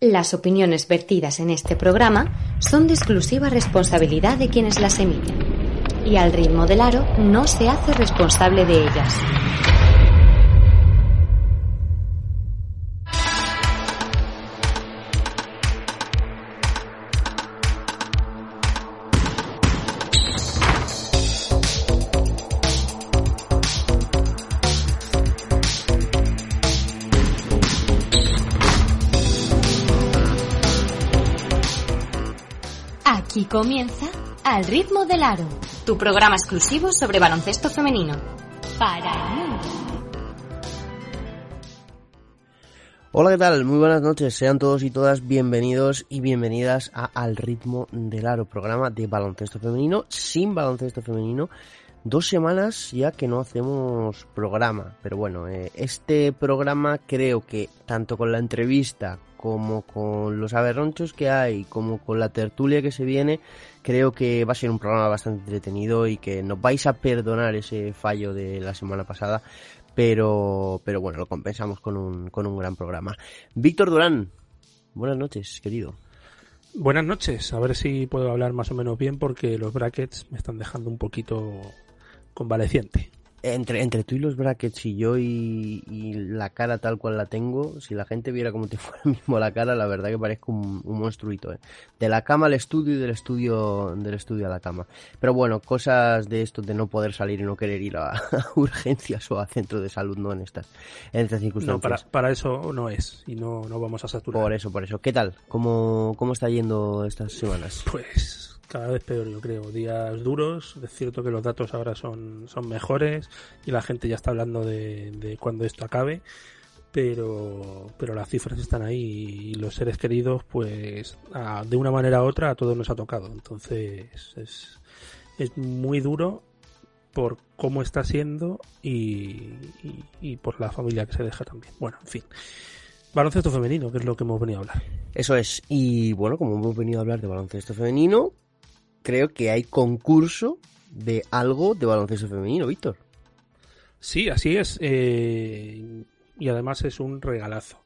Las opiniones vertidas en este programa son de exclusiva responsabilidad de quienes las emiten, y al ritmo del aro no se hace responsable de ellas. Comienza Al ritmo del aro, tu programa exclusivo sobre baloncesto femenino. Para el mundo. Hola, ¿qué tal? Muy buenas noches. Sean todos y todas bienvenidos y bienvenidas a Al ritmo del aro, programa de baloncesto femenino sin baloncesto femenino. Dos semanas ya que no hacemos programa, pero bueno, eh, este programa creo que tanto con la entrevista como con los aberronchos que hay, como con la tertulia que se viene, creo que va a ser un programa bastante entretenido y que nos vais a perdonar ese fallo de la semana pasada, pero, pero bueno, lo compensamos con un, con un gran programa. Víctor Durán, buenas noches, querido. Buenas noches, a ver si puedo hablar más o menos bien porque los brackets me están dejando un poquito convaleciente. Entre, entre tú y los brackets y yo y, y la cara tal cual la tengo, si la gente viera cómo te fuera mismo la cara, la verdad que parezco un, un monstruito, ¿eh? De la cama al estudio y del estudio, del estudio a la cama. Pero bueno, cosas de esto de no poder salir y no querer ir a, a urgencias o a centro de salud, no en estas, en estas circunstancias. No, para, para eso no es y no, no vamos a saturar. Por eso, por eso. ¿Qué tal? ¿Cómo, cómo está yendo estas semanas? Pues cada vez peor, yo creo. Días duros. Es cierto que los datos ahora son, son mejores y la gente ya está hablando de, de cuando esto acabe. Pero, pero las cifras están ahí y los seres queridos, pues a- de una manera u otra a todos nos ha tocado. Entonces es, es muy duro por cómo está siendo y, y, y por la familia que se deja también. Bueno, en fin. Baloncesto femenino, que es lo que hemos venido a hablar. Eso es. Y bueno, como hemos venido a hablar de baloncesto femenino, creo que hay concurso de algo de baloncesto femenino, Víctor. Sí, así es. eh, y además es un regalazo.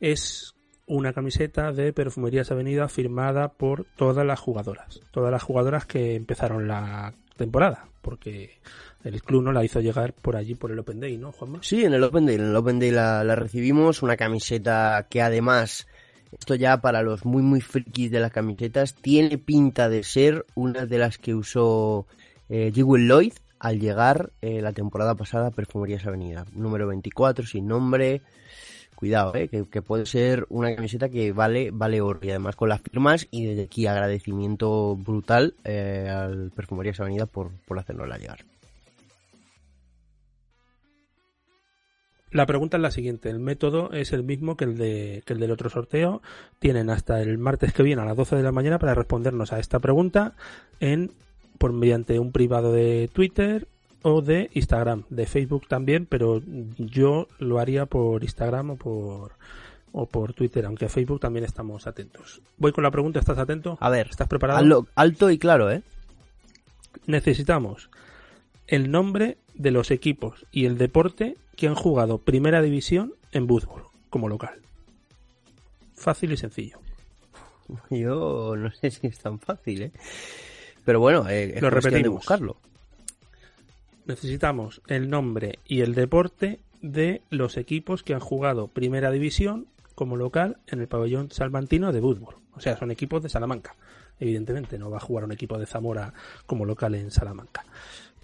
Es una camiseta de Perfumerías Avenida firmada por todas las jugadoras. Todas las jugadoras que empezaron la temporada. Porque el club no la hizo llegar por allí por el Open Day, ¿no, Juanma? Sí, en el Open Day, en el Open Day la, la recibimos, una camiseta que además, esto ya para los muy muy frikis de las camisetas, tiene pinta de ser una de las que usó eh, Jewel Lloyd al llegar eh, la temporada pasada a Perfumerías Avenida. Número 24, sin nombre. Cuidado, eh, que, que puede ser una camiseta que vale, vale oro. Y además con las firmas y desde aquí agradecimiento brutal eh, al Perfumerías Avenida por, por hacernosla llegar. La pregunta es la siguiente. El método es el mismo que el, de, que el del otro sorteo. Tienen hasta el martes que viene a las 12 de la mañana para respondernos a esta pregunta en por mediante un privado de Twitter o de Instagram, de Facebook también, pero yo lo haría por Instagram o por o por Twitter, aunque Facebook también estamos atentos. Voy con la pregunta, ¿estás atento? A ver, ¿Estás preparado? Alto y claro, ¿eh? necesitamos el nombre de los equipos y el deporte que han jugado primera división en Würzburg como local. Fácil y sencillo. Yo no sé si es tan fácil, ¿eh? Pero bueno, eh, es Lo cuestión de repetimos. buscarlo. Necesitamos el nombre y el deporte de los equipos que han jugado primera división como local en el pabellón salmantino de Würzburg. O sea, son equipos de Salamanca. Evidentemente, no va a jugar un equipo de Zamora como local en Salamanca.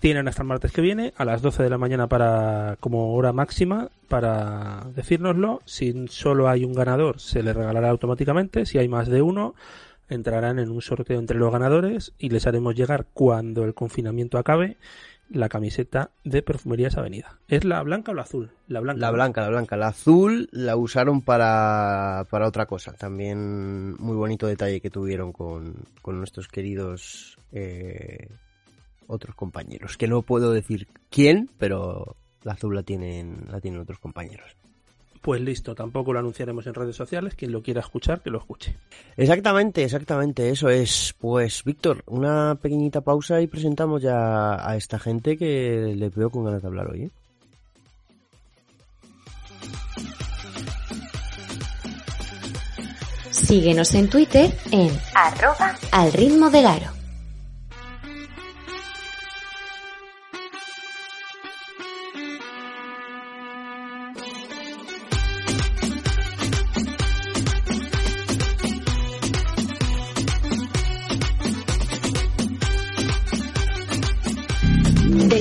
Tienen hasta el martes que viene a las 12 de la mañana para como hora máxima para decírnoslo. Si solo hay un ganador, se le regalará automáticamente. Si hay más de uno, entrarán en un sorteo entre los ganadores y les haremos llegar cuando el confinamiento acabe la camiseta de Perfumerías Avenida. ¿Es la blanca o la azul? La blanca. La blanca, la blanca. La azul la usaron para, para otra cosa. También muy bonito detalle que tuvieron con, con nuestros queridos eh, otros compañeros. Que no puedo decir quién, pero la azul la tienen, la tienen otros compañeros. Pues listo, tampoco lo anunciaremos en redes sociales. Quien lo quiera escuchar, que lo escuche. Exactamente, exactamente, eso es. Pues, Víctor, una pequeñita pausa y presentamos ya a esta gente que le veo con ganas de hablar hoy. ¿eh? Síguenos en Twitter en arroba al ritmo del aro.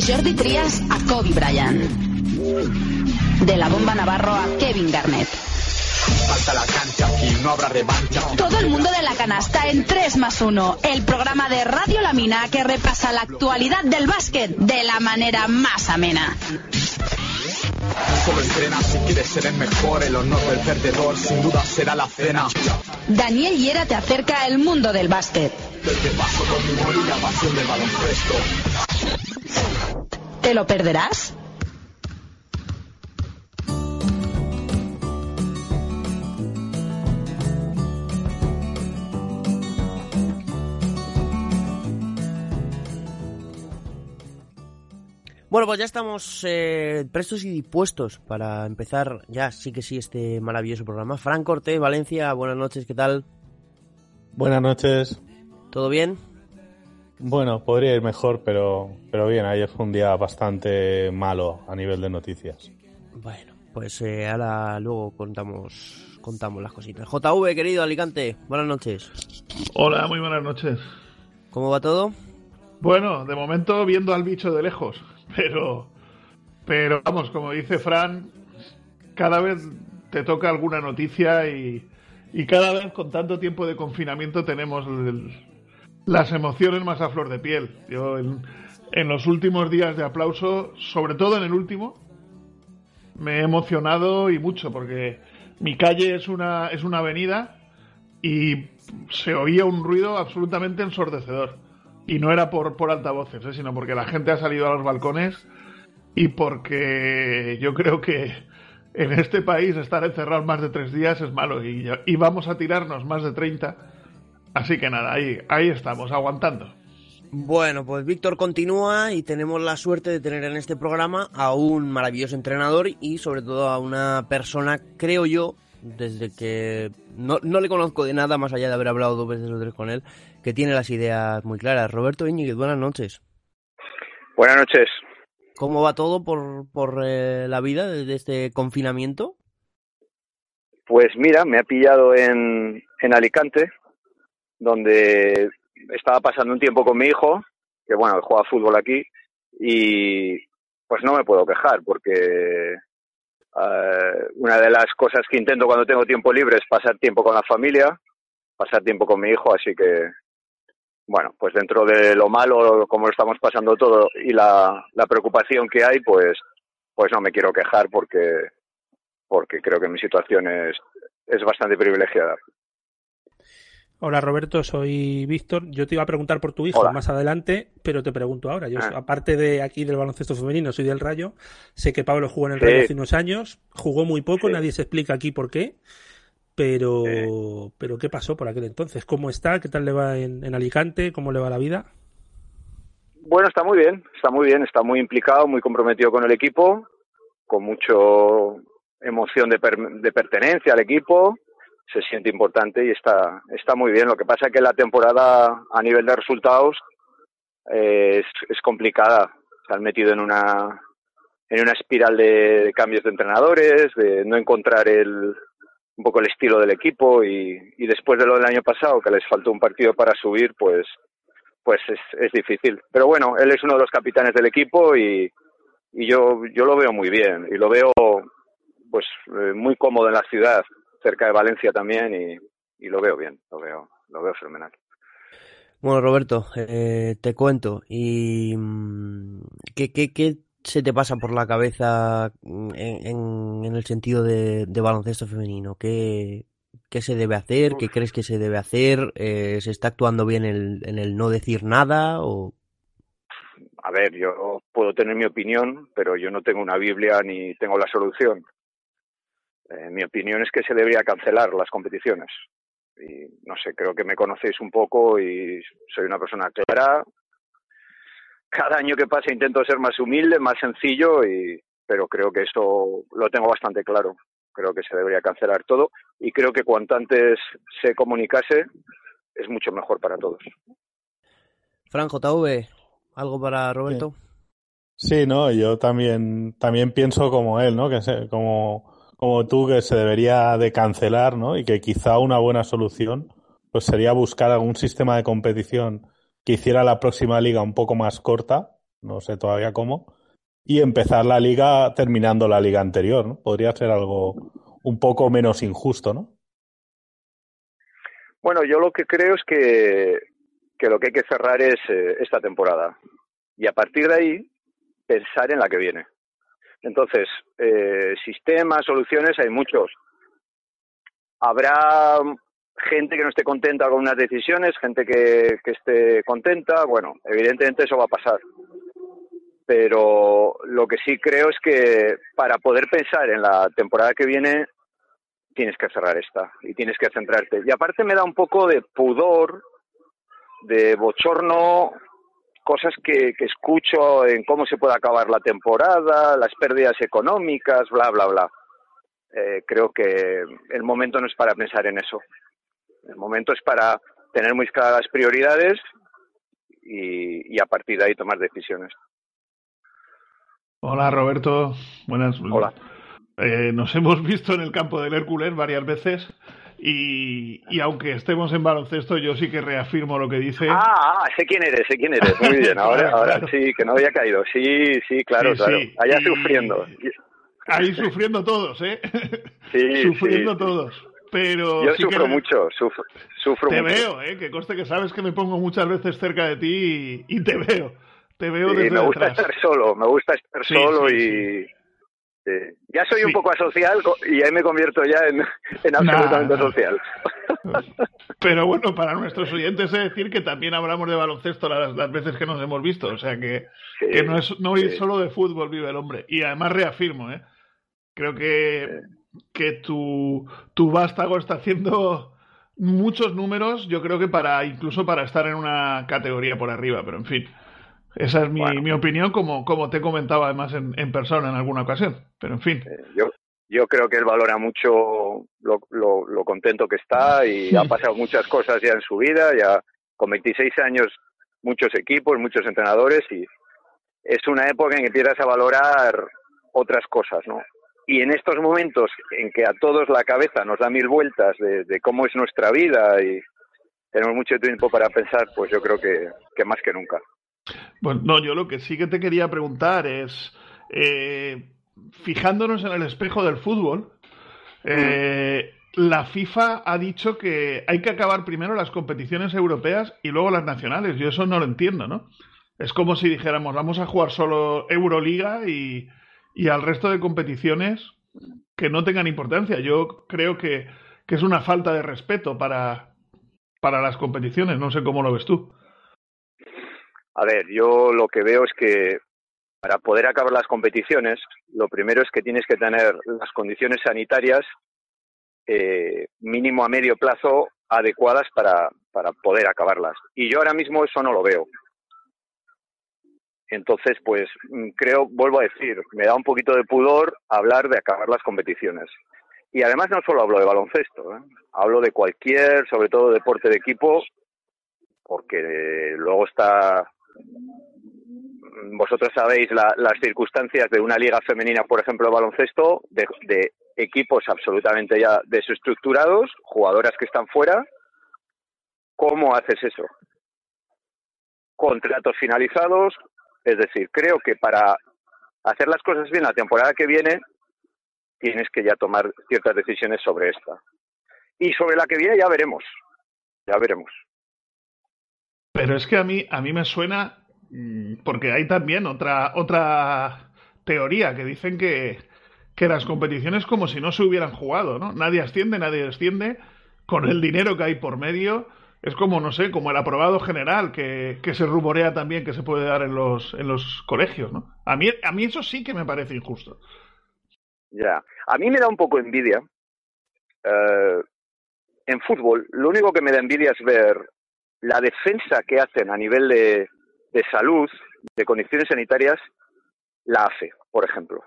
Jordi Trias a Kobe Bryant. De la bomba Navarro a Kevin Garnett. la cancha, aquí no habrá revancha. Todo el mundo de la canasta en 3 más 1. El programa de Radio La Mina que repasa la actualidad del básquet de la manera más amena. Solo entrena si quieres ser el mejor, el honor del perdedor sin duda será la cena. Daniel Hiera te acerca al mundo del básquet. Del que paso con la pasión del baloncesto. ¿Te lo perderás? Bueno, pues ya estamos eh, prestos y dispuestos para empezar ya, sí que sí, este maravilloso programa. Fran Cortés, Valencia, buenas noches, ¿qué tal? Buenas noches. ¿Todo bien? Bueno, podría ir mejor, pero, pero bien, ayer fue un día bastante malo a nivel de noticias. Bueno, pues eh, ahora luego contamos, contamos las cositas. JV, querido Alicante, buenas noches. Hola, muy buenas noches. ¿Cómo va todo? Bueno, de momento viendo al bicho de lejos, pero, pero vamos, como dice Fran, cada vez te toca alguna noticia y, y cada vez con tanto tiempo de confinamiento tenemos el- las emociones más a flor de piel. Yo en, los últimos días de aplauso, sobre todo en el último, me he emocionado y mucho porque mi calle es una, es una avenida y se oía un ruido absolutamente ensordecedor. Y no era por, por altavoces, ¿eh? sino porque la gente ha salido a los balcones y porque yo creo que en este país estar encerrados más de tres días es malo y vamos a tirarnos más de 30. Así que nada, ahí, ahí estamos, aguantando. Bueno, pues Víctor continúa y tenemos la suerte de tener en este programa a un maravilloso entrenador y sobre todo a una persona, creo yo, desde que no, no le conozco de nada más allá de haber hablado dos veces o tres con él, que tiene las ideas muy claras. Roberto Íñiguez, buenas noches. Buenas noches. ¿Cómo va todo por, por eh, la vida desde este confinamiento? Pues mira, me ha pillado en, en Alicante, donde estaba pasando un tiempo con mi hijo, que bueno, juega fútbol aquí, y pues no me puedo quejar, porque eh, una de las cosas que intento cuando tengo tiempo libre es pasar tiempo con la familia, pasar tiempo con mi hijo, así que bueno, pues dentro de lo malo, como lo estamos pasando todo, y la, la preocupación que hay, pues, pues no me quiero quejar porque porque creo que mi situación es, es bastante privilegiada. Hola Roberto, soy Víctor. Yo te iba a preguntar por tu hijo Hola. más adelante, pero te pregunto ahora. Yo, Ah. aparte de aquí del baloncesto femenino, soy del Rayo. Sé que Pablo jugó en el Sí. Rayo hace unos años, jugó muy poco, Sí. nadie se explica aquí por qué. Pero, Sí. pero ¿qué pasó por aquel entonces? ¿Cómo está? ¿Qué tal le va en, en Alicante? ¿Cómo le va la vida? Bueno, está muy bien, está muy bien, está muy implicado, muy comprometido con el equipo, con mucho emoción de, per- de pertenencia al equipo, se siente importante y está, está muy bien. Lo que pasa es que la temporada a nivel de resultados eh, es, complicada. Se han metido en una en una espiral de, de cambios de entrenadores, de no encontrar el un poco el estilo del equipo y, y después de lo del año pasado que les faltó un partido para subir, pues pues es, es difícil. Pero bueno, él es uno de los capitanes del equipo y, y yo, yo lo veo muy bien y lo veo pues eh, muy cómodo en la ciudad, cerca de Valencia también y, y lo veo bien, lo veo, lo veo fenomenal. Bueno, Roberto, eh, te cuento. ¿Y mm, qué, qué, qué se te pasa por la cabeza mm, en, en, en el sentido de, de baloncesto femenino? ¿Qué, ¿Qué se debe hacer? ¿Qué crees que se debe hacer? Eh, ¿Se está actuando bien el- en el no decir nada? O... A ver, yo puedo tener mi opinión, pero yo no tengo una Biblia ni tengo la solución. Eh, mi opinión es que se debería cancelar las competiciones. Y no sé, creo que me conocéis un poco y soy una persona clara. Cada año que pasa intento ser más humilde, más sencillo, y, pero creo que eso lo tengo bastante claro. Creo que se debería cancelar todo y creo que cuanto antes se comunicase es mucho mejor para todos. Fran JV, ¿algo para Roberto? Sí, no, yo también, también pienso como él, ¿no? Que se, como, como tú, que se debería de cancelar, ¿no? Y que quizá una buena solución, pues sería buscar algún sistema de competición que hiciera la próxima liga un poco más corta, no sé todavía cómo, y empezar la liga terminando la liga anterior, ¿no? Podría ser algo un poco menos injusto, ¿no? Bueno, yo lo que creo es que, que lo que hay que cerrar es eh, esta temporada. Y a partir de ahí, pensar en la que viene. Entonces, eh, sistemas, soluciones, hay muchos. Habrá gente que no esté contenta con unas decisiones, gente que, que esté contenta. Bueno, evidentemente eso va a pasar. Pero lo que sí creo es que para poder pensar en la temporada que viene, tienes que cerrar esta y tienes que centrarte. Y aparte me da un poco de pudor, de bochorno, cosas que, que escucho en cómo se puede acabar la temporada, las pérdidas económicas, bla, bla, bla. Eh, creo que el momento no es para pensar en eso. El momento es para tener muy claras prioridades y, y a partir de ahí tomar decisiones. Hola Roberto, buenas. Hola. Eh, nos hemos visto en el campo del Hércules varias veces y, y, aunque estemos en baloncesto, yo sí que reafirmo lo que dice. Ah, ah sé quién eres, sé quién eres. Muy bien, ahora, ahora sí, que no había caído. Sí, sí, claro, sí, claro. Sí. Allá y... sufriendo. Ahí sufriendo todos, ¿eh? Sí, sufriendo sí, todos. Pero yo sí sufro que... mucho, sufro, sufro te mucho. veo, ¿eh? Que conste que sabes que me pongo muchas veces cerca de ti y, y te veo. Te veo desde me gusta detrás. estar solo, me gusta estar solo y Sí. Ya soy un poco asocial y ahí me convierto ya en, en absolutamente Nah, social. Pero bueno, para nuestros oyentes es decir que también hablamos de baloncesto las, las veces que nos hemos visto. O sea que, Sí, que no es no es solo de fútbol vive el hombre. Y además reafirmo, ¿eh? Creo que, que tu, tu vástago está haciendo muchos números, yo creo que para incluso para estar en una categoría por arriba, pero en fin. Esa es mi, Bueno. mi opinión, como, como te comentaba además en, en persona en alguna ocasión. Pero en fin. Eh, Yo, yo creo que él valora mucho lo, lo, lo contento que está y ha pasado muchas cosas ya en su vida, ya con 26 años muchos equipos, muchos entrenadores y es una época en que empiezas a valorar otras cosas, ¿no? Y en estos momentos en que a todos la cabeza nos da mil vueltas de, de cómo es nuestra vida y tenemos mucho tiempo para pensar, pues yo creo que, que más que nunca. Pues no, yo lo que sí que te quería preguntar es, eh, fijándonos en el espejo del fútbol, eh, la FIFA ha dicho que hay que acabar primero las competiciones europeas y luego las nacionales. Yo eso no lo entiendo, ¿no? Es como si dijéramos, vamos a jugar solo Euroliga y, y al resto de competiciones que no tengan importancia. Yo creo que, que es una falta de respeto para, para las competiciones. No sé cómo lo ves tú. A ver, yo lo que veo es que para poder acabar las competiciones, lo primero es que tienes que tener las condiciones sanitarias eh, mínimo a medio plazo adecuadas para, para poder acabarlas. Y yo ahora mismo eso no lo veo. Entonces, pues mm, creo, vuelvo a decir, me da un poquito de pudor hablar de acabar las competiciones. Y además no solo hablo de baloncesto, ¿eh? hablo de cualquier, sobre todo deporte de equipo, porque luego está vosotros sabéis la, las circunstancias de una liga femenina, por ejemplo, baloncesto, de, equipos absolutamente ya desestructurados, jugadoras que están fuera. ¿Cómo haces eso? Contratos finalizados. Es decir, creo que para hacer las cosas bien la temporada que viene, tienes que ya tomar ciertas decisiones sobre esta. Y sobre la que viene ya veremos. Ya veremos. Pero es que a mí, a mí me suena, mm, porque hay también otra, otra teoría que dicen que, que las competiciones como si no se hubieran jugado, ¿no? Nadie asciende, nadie desciende, con el dinero que hay por medio, es como, no sé, como el aprobado general que, que se rumorea también que se puede dar en los, en los colegios, ¿no? A mí, a mí eso sí que me parece injusto. Ya, a mí me da un poco envidia. Uh, en fútbol, lo único que me da envidia es ver la defensa que hacen a nivel de, salud, de condiciones sanitarias, la hace, por ejemplo.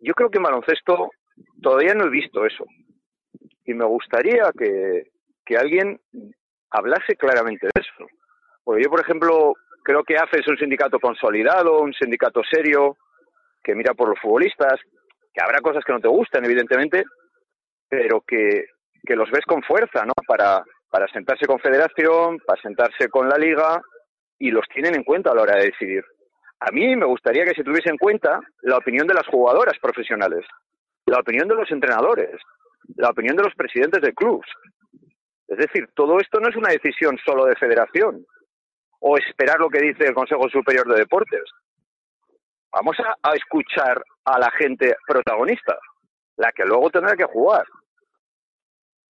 Yo creo que en baloncesto todavía no he visto eso. Y me gustaría que, que alguien hablase claramente de eso. Porque yo, por ejemplo, creo que AFE es un sindicato consolidado, un sindicato serio, que mira por los futbolistas, que habrá cosas que no te gusten, evidentemente, pero que, que los ves con fuerza, ¿no? Para, para sentarse con Federación, para sentarse con la Liga, y los tienen en cuenta a la hora de decidir. A mí me gustaría que se tuviese en cuenta la opinión de las jugadoras profesionales, la opinión de los entrenadores, la opinión de los presidentes de clubs. Es decir, todo esto no es una decisión solo de federación o esperar lo que dice el Consejo Superior de Deportes. Vamos a, escuchar a la gente protagonista, la que luego tendrá que jugar.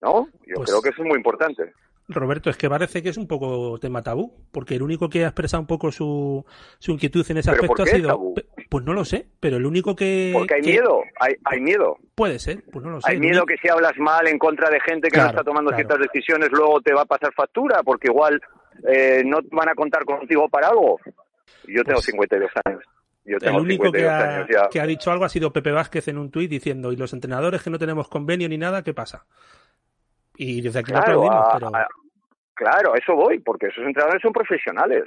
¿No? Yo Pues creo que eso es muy importante. Roberto, es que parece que es un poco tema tabú, porque el único que ha expresado un poco su, su inquietud en ese ¿Pero aspecto por ha sido. tabú? Pues no lo sé, pero el único que. Porque hay que- miedo, hay, hay miedo. Puede ser, pues no lo sé. Hay el miedo que si hablas mal en contra de gente que no Claro, está tomando claro. ciertas decisiones, luego te va a pasar factura, porque igual eh, no van a contar contigo para algo. Yo tengo Pues, 52 años. Yo El tengo único que 52 ha, que ha dicho algo ha sido Pepe Vázquez en un tuit diciendo, y los entrenadores que no tenemos convenio ni nada, ¿qué pasa? Y desde aquí lo Claro, aplaudimos, a- pero a- claro, a eso voy, porque esos entrenadores son profesionales.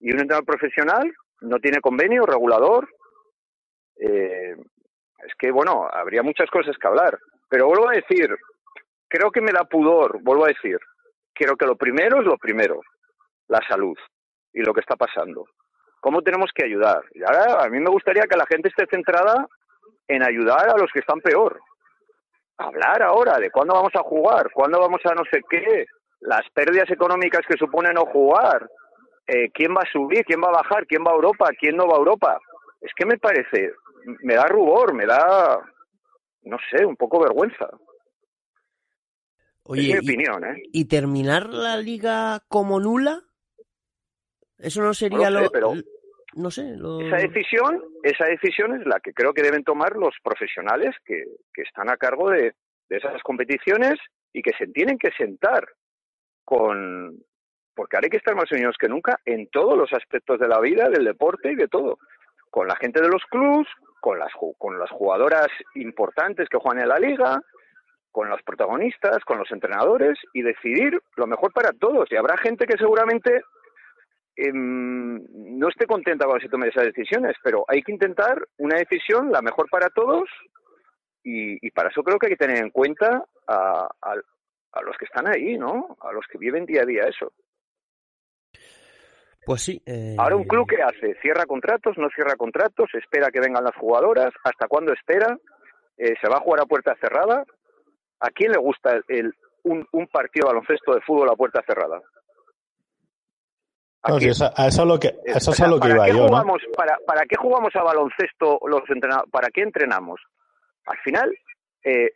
Y un entrenador profesional no tiene convenio, regulador. Eh, es que, bueno, habría muchas cosas que hablar. Pero vuelvo a decir, creo que me da pudor, vuelvo a decir, creo que lo primero es lo primero, la salud y lo que está pasando. ¿Cómo tenemos que ayudar? Y ahora a mí me gustaría que la gente esté centrada en ayudar a los que están peor. Hablar ahora de cuándo vamos a jugar, cuándo vamos a no sé qué, las pérdidas económicas que supone no jugar, eh, quién va a subir, quién va a bajar, quién va a Europa, quién no va a Europa. Es que me parece, me da rubor, me da, no sé, un poco vergüenza. Oye, es mi y- opinión, ¿eh? ¿y terminar la liga como nula? Eso no sería No sé, lo... pero- No sé, lo... Esa decisión, esa decisión es la que creo que deben tomar los profesionales que, que están a cargo de, de esas competiciones y que se tienen que sentar con porque ahora hay que estar más unidos que nunca en todos los aspectos de la vida, del deporte y de todo. Con la gente de los clubs, con las con las jugadoras importantes que juegan en la liga, con los protagonistas, con los entrenadores y decidir lo mejor para todos. Y habrá gente que seguramente em, no esté contenta cuando se tomen esas decisiones, pero hay que intentar una decisión la mejor para todos y, y para eso creo que hay que tener en cuenta a, a- a los que están ahí, ¿no? A los que viven día a día eso. Pues sí. eh, Ahora un club que hace, cierra contratos, no cierra contratos, espera que vengan las jugadoras, hasta cuándo espera, Eh, se va a jugar a puerta cerrada. ¿A quién le gusta el, el- un, un partido de baloncesto de fútbol a puerta cerrada? ¿A No, esa- a eso es lo que, a eso O es sea, a lo que ¿para iba yo, ¿no? jugamos, para, ¿Para qué jugamos a baloncesto los entrenados? ¿Para qué entrenamos? Al final, eh,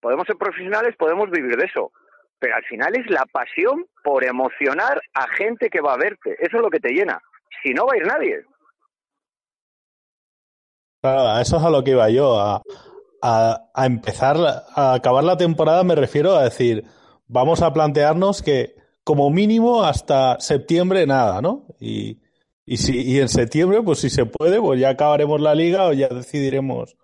podemos ser profesionales, podemos vivir de eso, pero al final es la pasión por emocionar a gente que va a verte. Eso es lo que te llena. Si no, va a ir nadie. Claro, a eso es a lo que iba yo, a, a, a empezar, a acabar la temporada me refiero a decir, vamos a plantearnos que como mínimo hasta septiembre nada, ¿no? Y, y, si, y en septiembre, pues si se puede, pues ya acabaremos la liga o ya decidiremos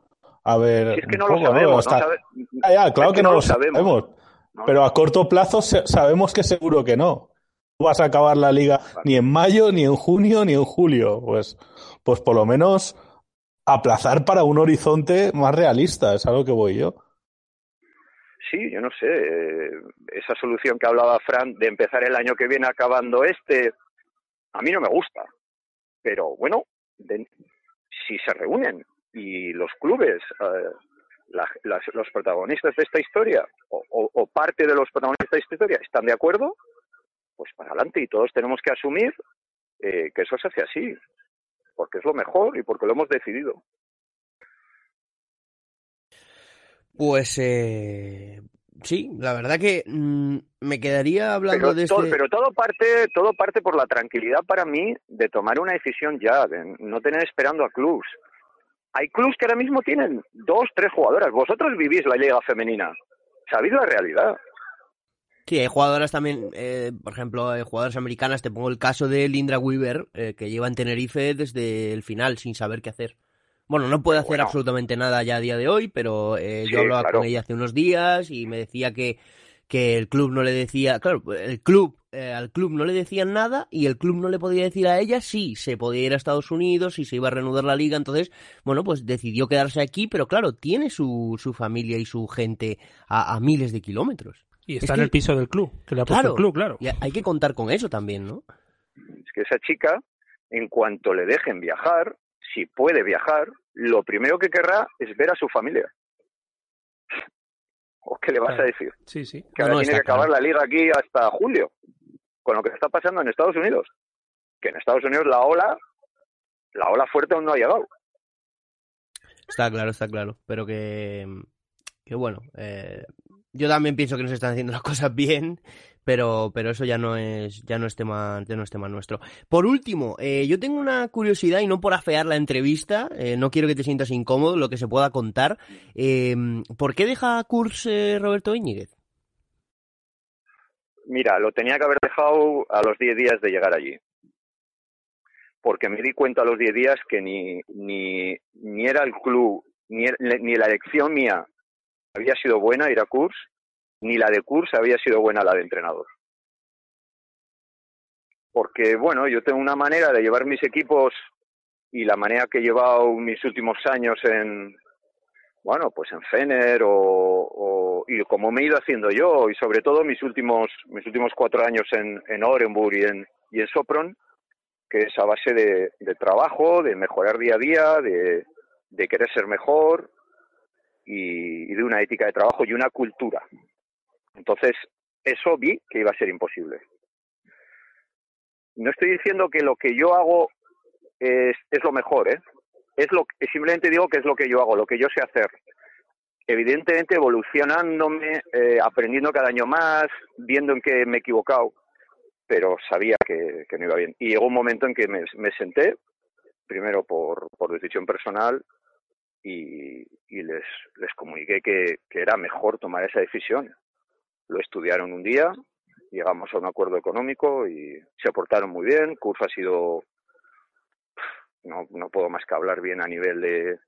a ver. Si es que no lo sabemos. Hasta- no sabe- Ya, ya, claro es que, no, lo sabemos. Pero a corto plazo sabemos que seguro que no. No vas a acabar la liga ni en mayo, ni en junio, ni en julio. Pues, pues por lo menos aplazar para un horizonte más realista, es a lo que voy yo. Sí, yo no sé. eh, esa solución que hablaba Fran de empezar el año que viene acabando este, a mí no me gusta. Pero bueno, si se reúnen y los clubes, eh, los protagonistas de esta historia, o, o- o parte de los protagonistas de esta historia, están de acuerdo, pues para adelante y todos tenemos que asumir eh, que eso se hace así, porque es lo mejor y porque lo hemos decidido. Pues eh, sí, la verdad que mm, me quedaría hablando pero, de todo, este... pero todo parte todo parte por la tranquilidad para mí de tomar una decisión ya de no tener esperando a clubs. Hay clubs que ahora mismo tienen dos tres jugadoras. Vosotros vivís la liga femenina. Sabéis la realidad Sí, hay jugadoras también, eh, por ejemplo, hay jugadoras americanas, te pongo el caso de Lindra Weaver, eh, que lleva en Tenerife desde el final sin saber qué hacer. Bueno, no puede hacer bueno. absolutamente nada ya a día de hoy, pero eh, Sí, yo hablaba claro. con ella hace unos días y me decía que, que el club no le decía, claro, el club, eh, al club no le decían nada y el club no le podía decir a ella si se podía ir a Estados Unidos, si se iba a reanudar la liga, entonces, bueno, pues decidió quedarse aquí, pero claro, tiene su, su familia y su gente a, a miles de kilómetros. Y Es está en que- el piso del club, que le ha puesto Claro, el club, claro. y hay que contar con eso también, ¿no? Es que esa chica, en cuanto le dejen viajar, si puede viajar, lo primero que querrá es ver a su familia. ¿O qué le vas Claro. a decir? Sí, sí. Que No, ahora no, tiene que acabar claro. la liga aquí hasta julio, con lo que está pasando en Estados Unidos. Que en Estados Unidos la ola, la ola fuerte aún no ha llegado. Está claro, está claro. Pero que, que bueno, eh, yo también pienso que no se están haciendo las cosas bien, pero, pero eso ya no es, ya no es tema, ya no es tema nuestro. Por último, eh, yo tengo una curiosidad y no por afear la entrevista, eh, no quiero que te sientas incómodo, lo que se pueda contar. Eh, ¿Por qué deja Kurs eh, Roberto Íñiguez? Mira, lo tenía que haber dejado a los 10 días de llegar allí. Porque me di cuenta a los 10 días que ni, ni, ni era el club, ni, ni la elección mía había sido buena ir a Kurs, ni la de Kurs había sido buena la de entrenador. Porque, bueno, yo tengo una manera de llevar mis equipos y la manera que he llevado mis últimos años en, bueno, pues en Fener o, y como me he ido haciendo yo y sobre todo mis últimos mis últimos cuatro años en, en Orenburg y en, y en Sopron, que es a base de, trabajo, de mejorar día a día, de, de querer ser mejor y de una ética de trabajo y una cultura. Entonces, eso vi que iba a ser imposible. No estoy diciendo que lo que yo hago es, lo mejor, ¿eh? Es lo simplemente digo que es lo que yo hago, lo que yo sé hacer. Evidentemente evolucionándome, eh, aprendiendo cada año más, viendo en qué me he equivocado, pero sabía que, no iba bien. Y llegó un momento en que me, senté, primero por, decisión personal, y, les, les comuniqué que era mejor tomar esa decisión. Lo estudiaron un día, llegamos a un acuerdo económico y se portaron muy bien. Curso ha sido no, no puedo más que hablar bien a nivel de,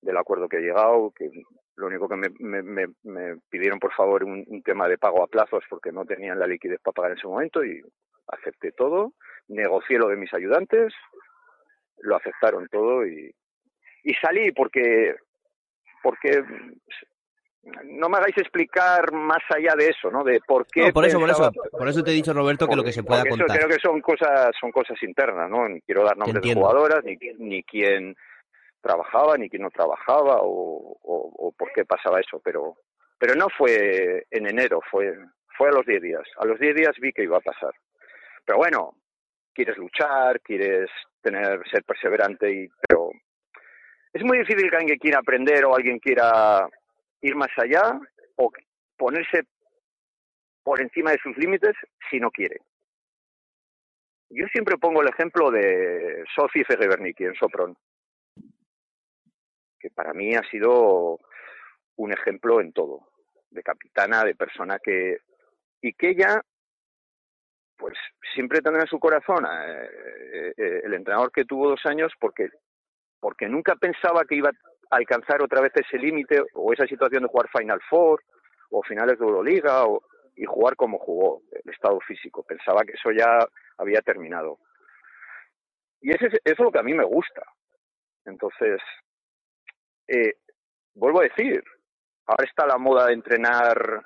del acuerdo que he llegado, que lo único que me, me, me, me pidieron por favor un, un tema de pago a plazos porque no tenían la liquidez para pagar en ese momento y acepté todo, negocié lo de mis ayudantes, lo aceptaron todo y, y salí porque porque no me hagáis explicar más allá de eso, ¿no? De por qué No, por eso, por pensaba- eso, por eso te he dicho, Roberto, que lo que se pueda porque contar. Eso creo que son cosas, son cosas internas, ¿no? Ni quiero dar nombres de jugadoras, ni, ni quién trabajaba, ni quién no trabajaba, o, o, o por qué pasaba eso, pero, pero no fue en enero, fue, fue a los 10 días. A los 10 días vi que iba a pasar. Pero bueno, quieres luchar, quieres tener, ser perseverante, y, pero es muy difícil que alguien quiera aprender o alguien quiera ir más allá o ponerse por encima de sus límites si no quiere. Yo siempre pongo el ejemplo de Sophie Fegebernicki en Sopron, que para mí ha sido un ejemplo en todo, de capitana, de persona que... y que ella, pues siempre tendrá en su corazón eh, eh, el entrenador que tuvo dos años porque, porque nunca pensaba que iba alcanzar otra vez ese límite o esa situación de jugar Final Four o finales de Euroliga o, y jugar como jugó, el estado físico. Pensaba que eso ya había terminado. Y eso es lo que a mí me gusta. Entonces, eh, vuelvo a decir, ahora está la moda de entrenar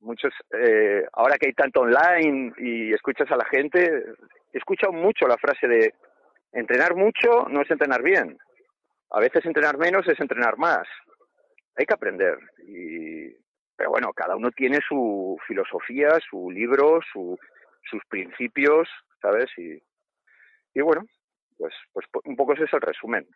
muchos, eh, ahora que hay tanto online y escuchas a la gente, he escuchado mucho la frase de entrenar mucho no es entrenar bien. A veces entrenar menos es entrenar más. Hay que aprender. Y, pero bueno, cada uno tiene su filosofía, su libro, su, sus principios, ¿sabes? Y, bueno, pues, pues un poco ese es el resumen.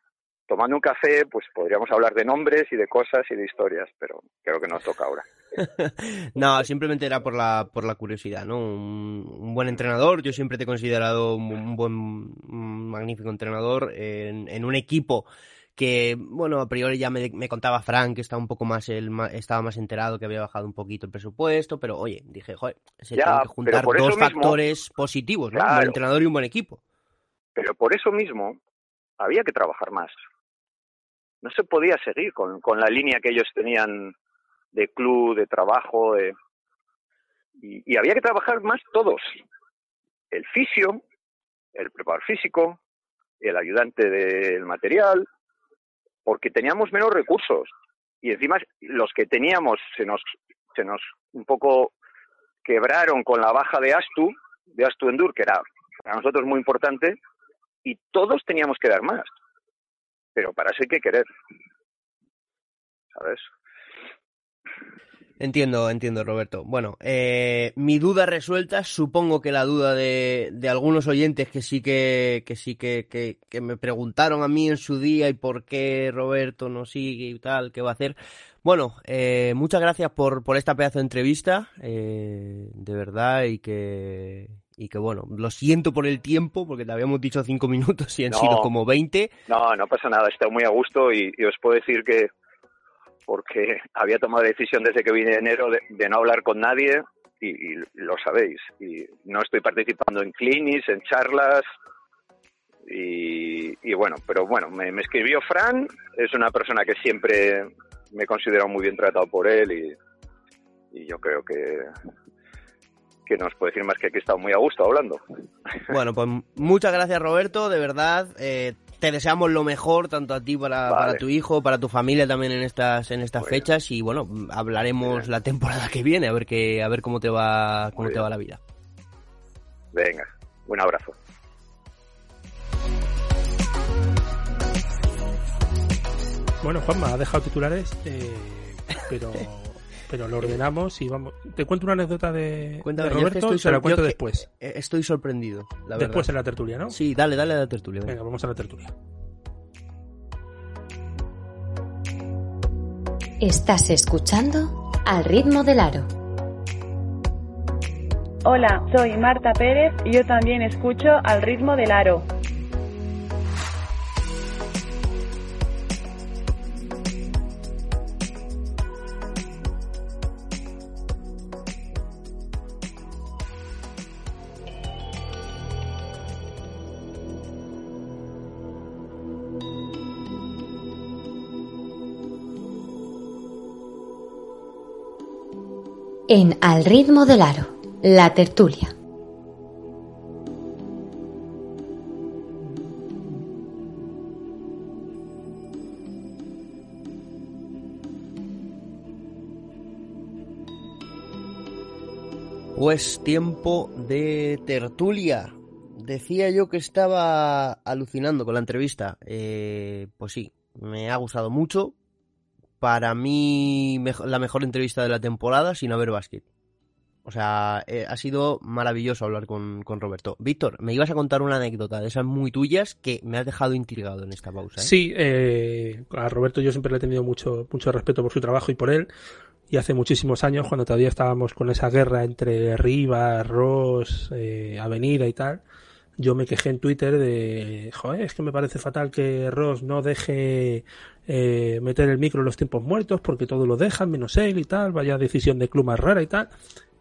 Tomando un café, pues podríamos hablar de nombres y de cosas y de historias, pero creo que no toca ahora. No, simplemente era por la, por la curiosidad, ¿no? Un, buen entrenador, yo siempre te he considerado un, buen, magnífico entrenador en, en un equipo que, bueno, a priori ya me, me contaba Frank que estaba un poco más, el, estaba más enterado, que había bajado un poquito el presupuesto, pero oye, dije, joder, se Ya, tienen que juntar dos mismo- factores positivos, ¿no? Un buen entrenador y un buen equipo. Pero por eso mismo había que trabajar más. no se podía seguir con, con la línea que ellos tenían de club, de trabajo, de, y, y había que trabajar más todos. El fisio, el preparador físico, el ayudante del material, porque teníamos menos recursos. Y encima los que teníamos se nos, se nos un poco quebraron con la baja de Astu, de Astu Endur, que era para nosotros muy importante, y todos teníamos que dar más. Pero para eso hay que querer. ¿Sabes? Entiendo, entiendo, Roberto. Bueno, eh, mi duda resuelta, supongo que la duda de, de algunos oyentes que sí que, que sí que, que, que, me preguntaron a mí en su día y por qué Roberto no sigue y tal, qué va a hacer. Bueno, eh, muchas gracias por, por esta pedazo de entrevista, eh, de verdad, y que, y que bueno, lo siento por el tiempo, porque te habíamos dicho cinco minutos y han No. sido como veinte. No, no pasa nada, estoy muy a gusto y, y os puedo decir que porque había tomado la decisión desde que vine de enero de, no hablar con nadie y, lo sabéis. Y no estoy participando en clinics, en charlas y, y bueno, pero bueno, me, me escribió Fran, es una persona que siempre me he considerado muy bien tratado por él y, y yo creo que que nos puede decir más que aquí he estado muy a gusto hablando. Bueno, pues muchas gracias Roberto, de verdad. Eh, te deseamos lo mejor tanto a ti para, Vale. para tu hijo, para tu familia también en estas en estas fechas y bueno, hablaremos Bien. la temporada que viene a ver que a ver cómo te va cómo Muy te bien. va la vida. Venga, un abrazo. Bueno, Juanma, ha dejado titulares, eh, pero, pero lo ordenamos y vamos. Te cuento una anécdota de, Cuéntame, de yo es que Roberto, estoy te la cuento después. Eh, Estoy sorprendido, la Después en la tertulia, ¿no? Sí, dale, dale a la tertulia. venga. Venga, vamos a la tertulia. Estás escuchando Al ritmo del aro. Hola, soy Marta Pérez y yo también escucho al ritmo del aro. En Al ritmo del aro, la tertulia. Pues tiempo de tertulia. Decía yo que estaba alucinando con la entrevista. Eh, pues sí, me ha gustado mucho. Para mí, la mejor entrevista de la temporada sin haber básquet. O sea, eh, ha sido maravilloso hablar con, con Roberto. Víctor, me ibas a contar una anécdota de esas muy tuyas que me has dejado intrigado en esta pausa. ¿eh? Sí, eh, a Roberto yo siempre le he tenido mucho, mucho respeto por su trabajo y por él. Y hace muchísimos años, cuando todavía estábamos con esa guerra entre Rivas, Ross, eh, Avenida y tal, yo me quejé en Twitter de, joder, es que me parece fatal que Ross no deje eh, meter el micro en los tiempos muertos porque todo lo dejan, menos él y tal, vaya decisión de club más rara y tal.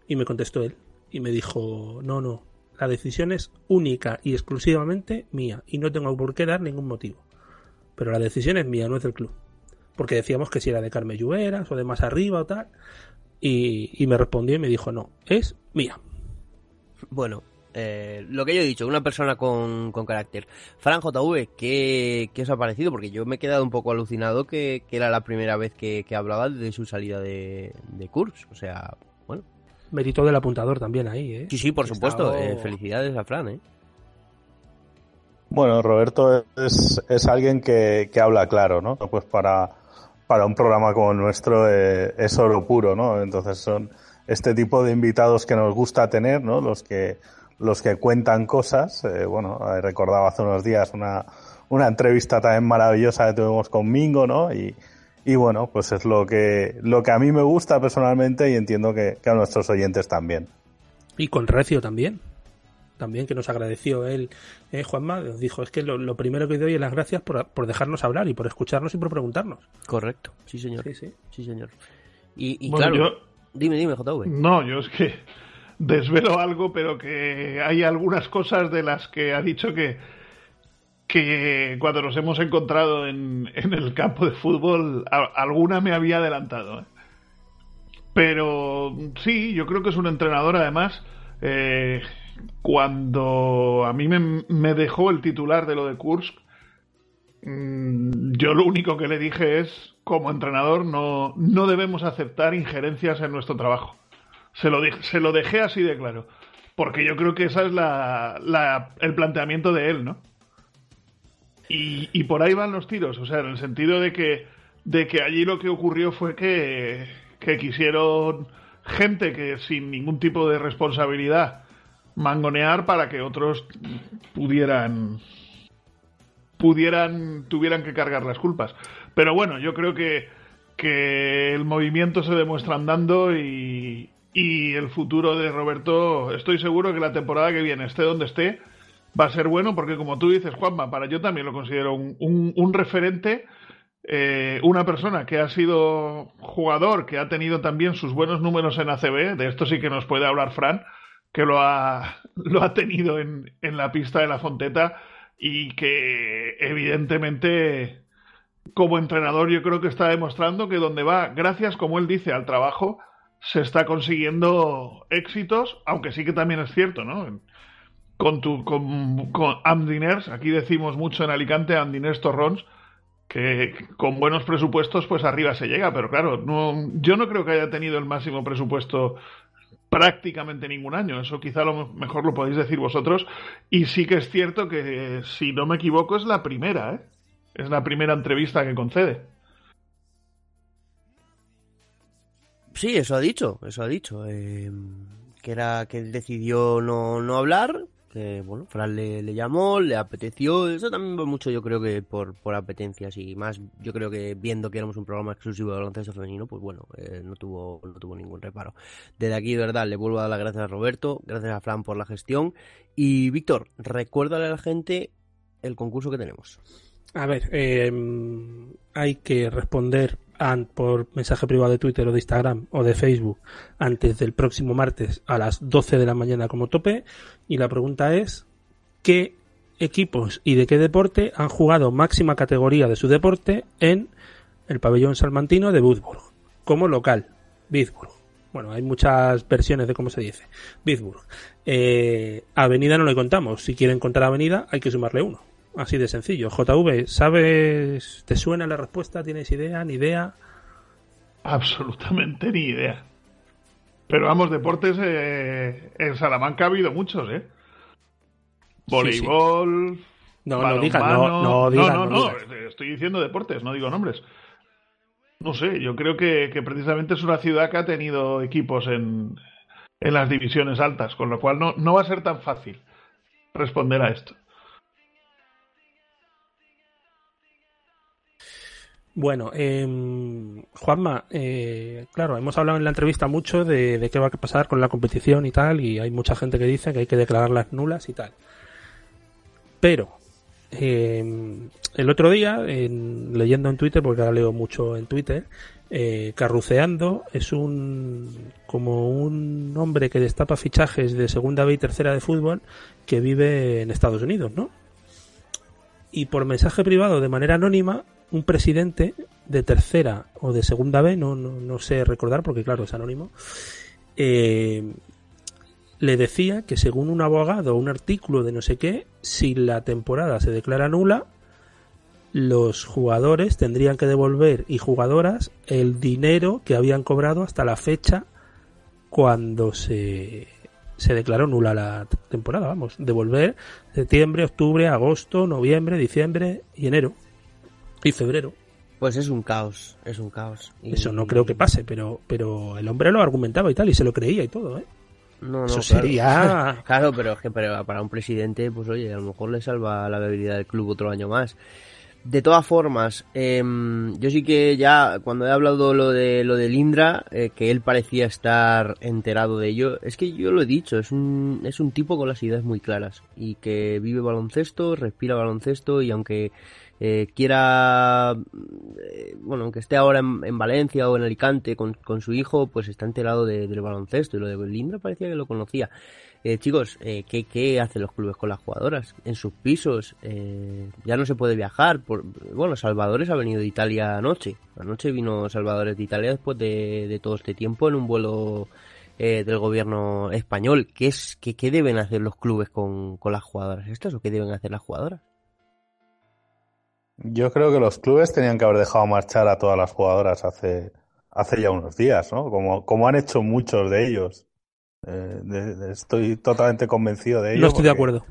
Y me contestó él y me dijo, no, no, la decisión es única y exclusivamente mía y no tengo por qué dar ningún motivo. Pero la decisión es mía, no es del club. Porque decíamos que si era de Carmen Lluveras o de más arriba o tal. Y me respondió y me dijo, no, es mía. Bueno, eh, lo que yo he dicho, una persona con, con carácter. Fran JV, ¿qué, ¿qué os ha parecido? Porque yo me he quedado un poco alucinado que, que era la primera vez que, que hablaba de su salida de, de Kurz. O sea, bueno. Mérito del apuntador también ahí, ¿eh? Sí, sí, por He supuesto. estado- eh, felicidades a Fran, ¿eh? Bueno, Roberto es, es alguien que, que habla claro, ¿no? Pues para, para un programa como el nuestro eh, es oro puro, ¿no? Entonces son este tipo de invitados que nos gusta tener, ¿no? Los que, los que cuentan cosas. Eh, bueno, eh, recordaba hace unos días una, una entrevista también maravillosa que tuvimos con Mingo, ¿no? Y, y bueno, pues es lo que, lo que a mí me gusta personalmente y entiendo que, que a nuestros oyentes también. Y con Recio también. También que nos agradeció él, eh, Juanma, nos dijo, es que lo, lo primero que doy es las gracias por, por dejarnos hablar y por escucharnos y por preguntarnos. Correcto, sí señor. Sí, sí. Sí señor. Y, y Bueno, claro, yo- dime, dime, JV. No, yo es que desvelo algo, pero que hay algunas cosas de las que ha dicho que, que cuando nos hemos encontrado en, el campo de fútbol, alguna me había adelantado. ¿eh? Pero sí, yo creo que es un entrenador además. Eh, cuando a mí me, me, dejó el titular de lo de Kursk, mm, yo lo único que le dije es, como entrenador, no, no debemos aceptar injerencias en nuestro trabajo. Se lo, se lo dejé así de claro. Porque yo creo que ese es la, la, el planteamiento de él, ¿no? Y, por ahí van los tiros, o sea, en el sentido de que, de que allí lo que ocurrió fue que, que quisieron gente que sin ningún tipo de responsabilidad mangonear para que otros pudieran pudieran tuvieran que cargar las culpas. Pero bueno, yo creo que, que el movimiento se demuestra andando y, y el futuro de Roberto, estoy seguro que la temporada que viene, esté donde esté, va a ser bueno porque como tú dices, Juanma, para yo también lo considero un, referente, eh, una persona que ha sido jugador, que ha tenido también sus buenos números en ACB, de esto sí que nos puede hablar Fran, que lo ha, lo ha tenido en, en la pista de la Fonteta y que evidentemente como entrenador yo creo que está demostrando que donde va, gracias, como él dice, al trabajo, se está consiguiendo éxitos, aunque sí que también es cierto, ¿no? con, tu, con, con Amdiners, aquí decimos mucho en Alicante, Amdiners Torrons, que con buenos presupuestos pues arriba se llega, pero claro, no, yo no creo que haya tenido el máximo presupuesto prácticamente ningún año, eso quizá lo mejor lo podéis decir vosotros, y sí que es cierto que si no me equivoco es la primera, ¿eh? es la primera entrevista que concede. Sí, eso ha dicho, eso ha dicho, eh, que era que decidió no, no hablar, que bueno, Fran le, llamó, le apeteció, eso también va mucho yo creo que por, por apetencias y más yo creo que viendo que éramos un programa exclusivo de baloncesto femenino, pues bueno, eh, no tuvo no tuvo ningún reparo. Desde aquí de verdad le vuelvo a dar las gracias a Roberto, gracias a Fran por la gestión y Víctor, recuérdale a la gente el concurso que tenemos. A ver, eh, hay que responder por mensaje privado de Twitter o de Instagram o de Facebook antes del próximo martes a las 12 de la mañana como tope. Y la pregunta es, ¿qué equipos y de qué deporte han jugado máxima categoría de su deporte en el pabellón salmantino de Würzburg? Como local. Bueno, hay muchas versiones de cómo se dice. Eh, avenida no le contamos. Si quieren contar avenida, hay que sumarle uno. Así de sencillo. JV, ¿sabes? ¿Te suena la respuesta? ¿Tienes idea? ¿Ni idea? Absolutamente ni idea. Pero vamos, deportes eh, en Salamanca ha habido muchos, ¿eh? Voleibol. No, no digas, no, no, no, no, estoy diciendo deportes, no digo nombres. No sé, yo creo que, que, precisamente es una ciudad que ha tenido equipos en, en las divisiones altas, con lo cual no, no va a ser tan fácil responder a esto. Bueno, eh, Juanma, eh, claro, hemos hablado en la entrevista mucho de, qué va a pasar con la competición y tal, y hay mucha gente que dice que hay que declararlas nulas y tal. Pero, eh, el otro día, leyendo en Twitter, porque ahora leo mucho en Twitter, eh, Carruceando es un como un hombre que destapa fichajes de segunda B y tercera de fútbol que vive en Estados Unidos, ¿no? Y por mensaje privado de manera anónima un presidente de tercera o de segunda B, no, no, sé recordar porque claro, es anónimo, eh, le decía que según un abogado o un artículo de no sé qué, si la temporada se declara nula, los jugadores tendrían que devolver y jugadoras el dinero que habían cobrado hasta la fecha cuando se, se declaró nula la temporada, vamos, devolver septiembre, octubre, agosto, noviembre, diciembre y enero y febrero. Pues es un caos, es un caos. Eso no creo que pase, pero, pero el hombre lo argumentaba y tal, y se lo creía y todo, ¿eh? No, no, Eso sería... Claro, pero es que para un presidente, pues oye, a lo mejor le salva la viabilidad del club otro año más. De todas formas, em, yo sí que ya cuando he hablado lo de lo de Lindra, eh, que él parecía estar enterado de ello, es que yo lo he dicho, es un, es un tipo con las ideas muy claras y que vive baloncesto, respira baloncesto y aunque eh, quiera, eh, bueno, aunque esté ahora en, Valencia o en Alicante con, con, su hijo, pues está enterado del baloncesto y lo de Lindra parecía que lo conocía. Eh, chicos, eh, ¿qué, ¿qué, hacen los clubes con las jugadoras? En sus pisos eh, ya no se puede viajar. Por, bueno, Salvadores ha venido de Italia anoche. Anoche vino Salvadores de Italia después de, todo este tiempo en un vuelo eh, del gobierno español. ¿Qué, es, qué, ¿Qué deben hacer los clubes con, con las jugadoras estas o qué deben hacer las jugadoras? Yo creo que los clubes tenían que haber dejado marchar a todas las jugadoras hace, hace ya unos días, ¿no? Como, como han hecho muchos de ellos. Eh, estoy totalmente convencido de ello. No estoy de acuerdo.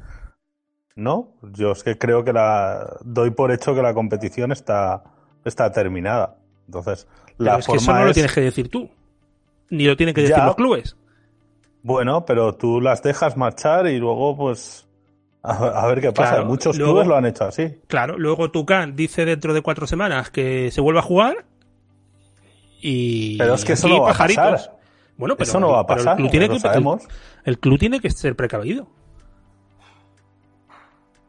No, yo es que creo que la doy por hecho que la competición está, está terminada. Entonces, la es que eso no lo tienes que decir tú, ni lo tienen que decir los clubes. Bueno, pero tú las dejas marchar y luego, pues, a, ver qué pasa. Muchos clubes lo han hecho así. Claro, luego Tucán dice dentro de cuatro semanas que se vuelve a jugar y. Pero es que eso no va a pasar. Bueno, pero, Eso no va a pasar, el, club tiene que, el, club tiene que ser precavido.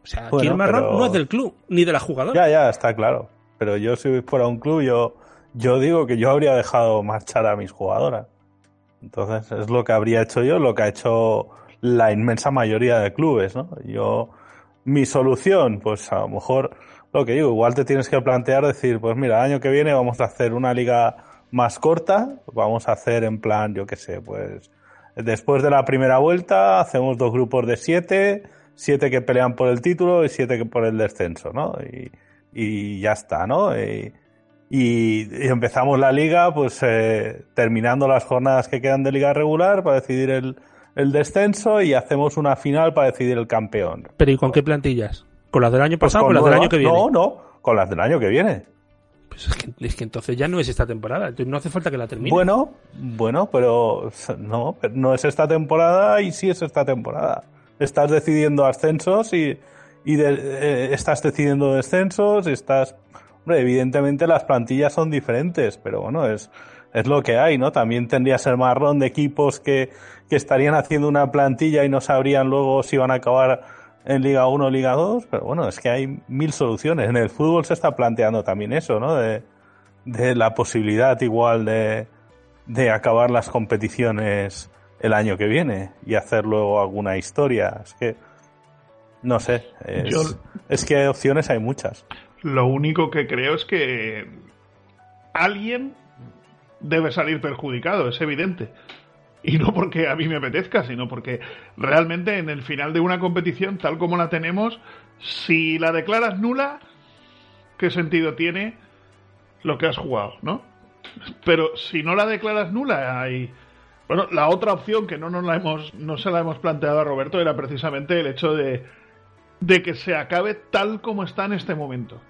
O sea, aquí el marrón no es del club, ni de la jugadora. Ya, ya, está claro. Pero yo si fuera un club, yo, yo digo que yo habría dejado marchar a mis jugadoras. Entonces, es lo que habría hecho yo, lo que ha hecho la inmensa mayoría de clubes, ¿no? Yo, mi solución, pues a lo mejor, lo que digo, igual te tienes que plantear decir, pues mira, el año que viene vamos a hacer una liga más corta, vamos a hacer en plan, yo qué sé, pues después de la primera vuelta hacemos dos grupos de siete, siete que pelean por el título y siete que por el descenso, ¿no? Y, ya está, ¿no? Y, y, empezamos la liga, pues eh, terminando las jornadas que quedan de liga regular para decidir el, el descenso y hacemos una final para decidir el campeón. ¿Pero y con qué plantillas? ¿Con las del año pues pasado o con las del año que viene? No, no, con las del año que viene. Pues es que, entonces ya no es esta temporada, entonces no hace falta que la termine. Bueno, bueno, pero no, no es esta temporada y sí es esta temporada. Estás decidiendo ascensos y, y eh, estás decidiendo descensos y estás... Hombre, evidentemente las plantillas son diferentes, pero bueno, es, es lo que hay, ¿no? También tendría ser marrón de equipos que, que estarían haciendo una plantilla y no sabrían luego si van a acabar en Liga 1 Liga 2, pero bueno, es que hay mil soluciones. En el fútbol se está planteando también eso, ¿no? De, de la posibilidad igual de, de acabar las competiciones el año que viene y hacer luego alguna historia. Es que, no sé, es, es que opciones hay muchas. Lo único que creo es que alguien debe salir perjudicado, es evidente. Y no porque a mí me apetezca, sino porque realmente en el final de una competición, tal como la tenemos, si la declaras nula, ¿qué sentido tiene lo que has jugado, no? Pero si no la declaras nula, hay... Bueno, la otra opción que no nos la hemos, no se la hemos planteado a Roberto era precisamente el hecho de, de que se acabe tal como está en este momento.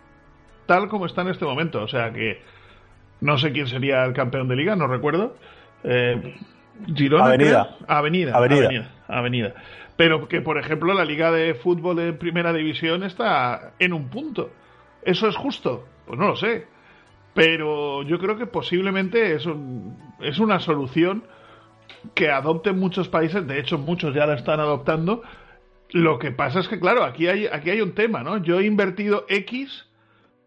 Tal como está en este momento. O sea que no sé quién sería el campeón de liga, no recuerdo. Eh, Girona. Avenida. Avenida. Avenida. Avenida. Pero que, por ejemplo, la Liga de Fútbol de Primera División está en un punto. ¿Eso es justo? Pues no lo sé. Pero yo creo que posiblemente es, es una solución que adopten muchos países. De hecho, muchos ya la están adoptando. Lo que pasa es que, claro, aquí hay, aquí hay un tema, ¿no? Yo he invertido X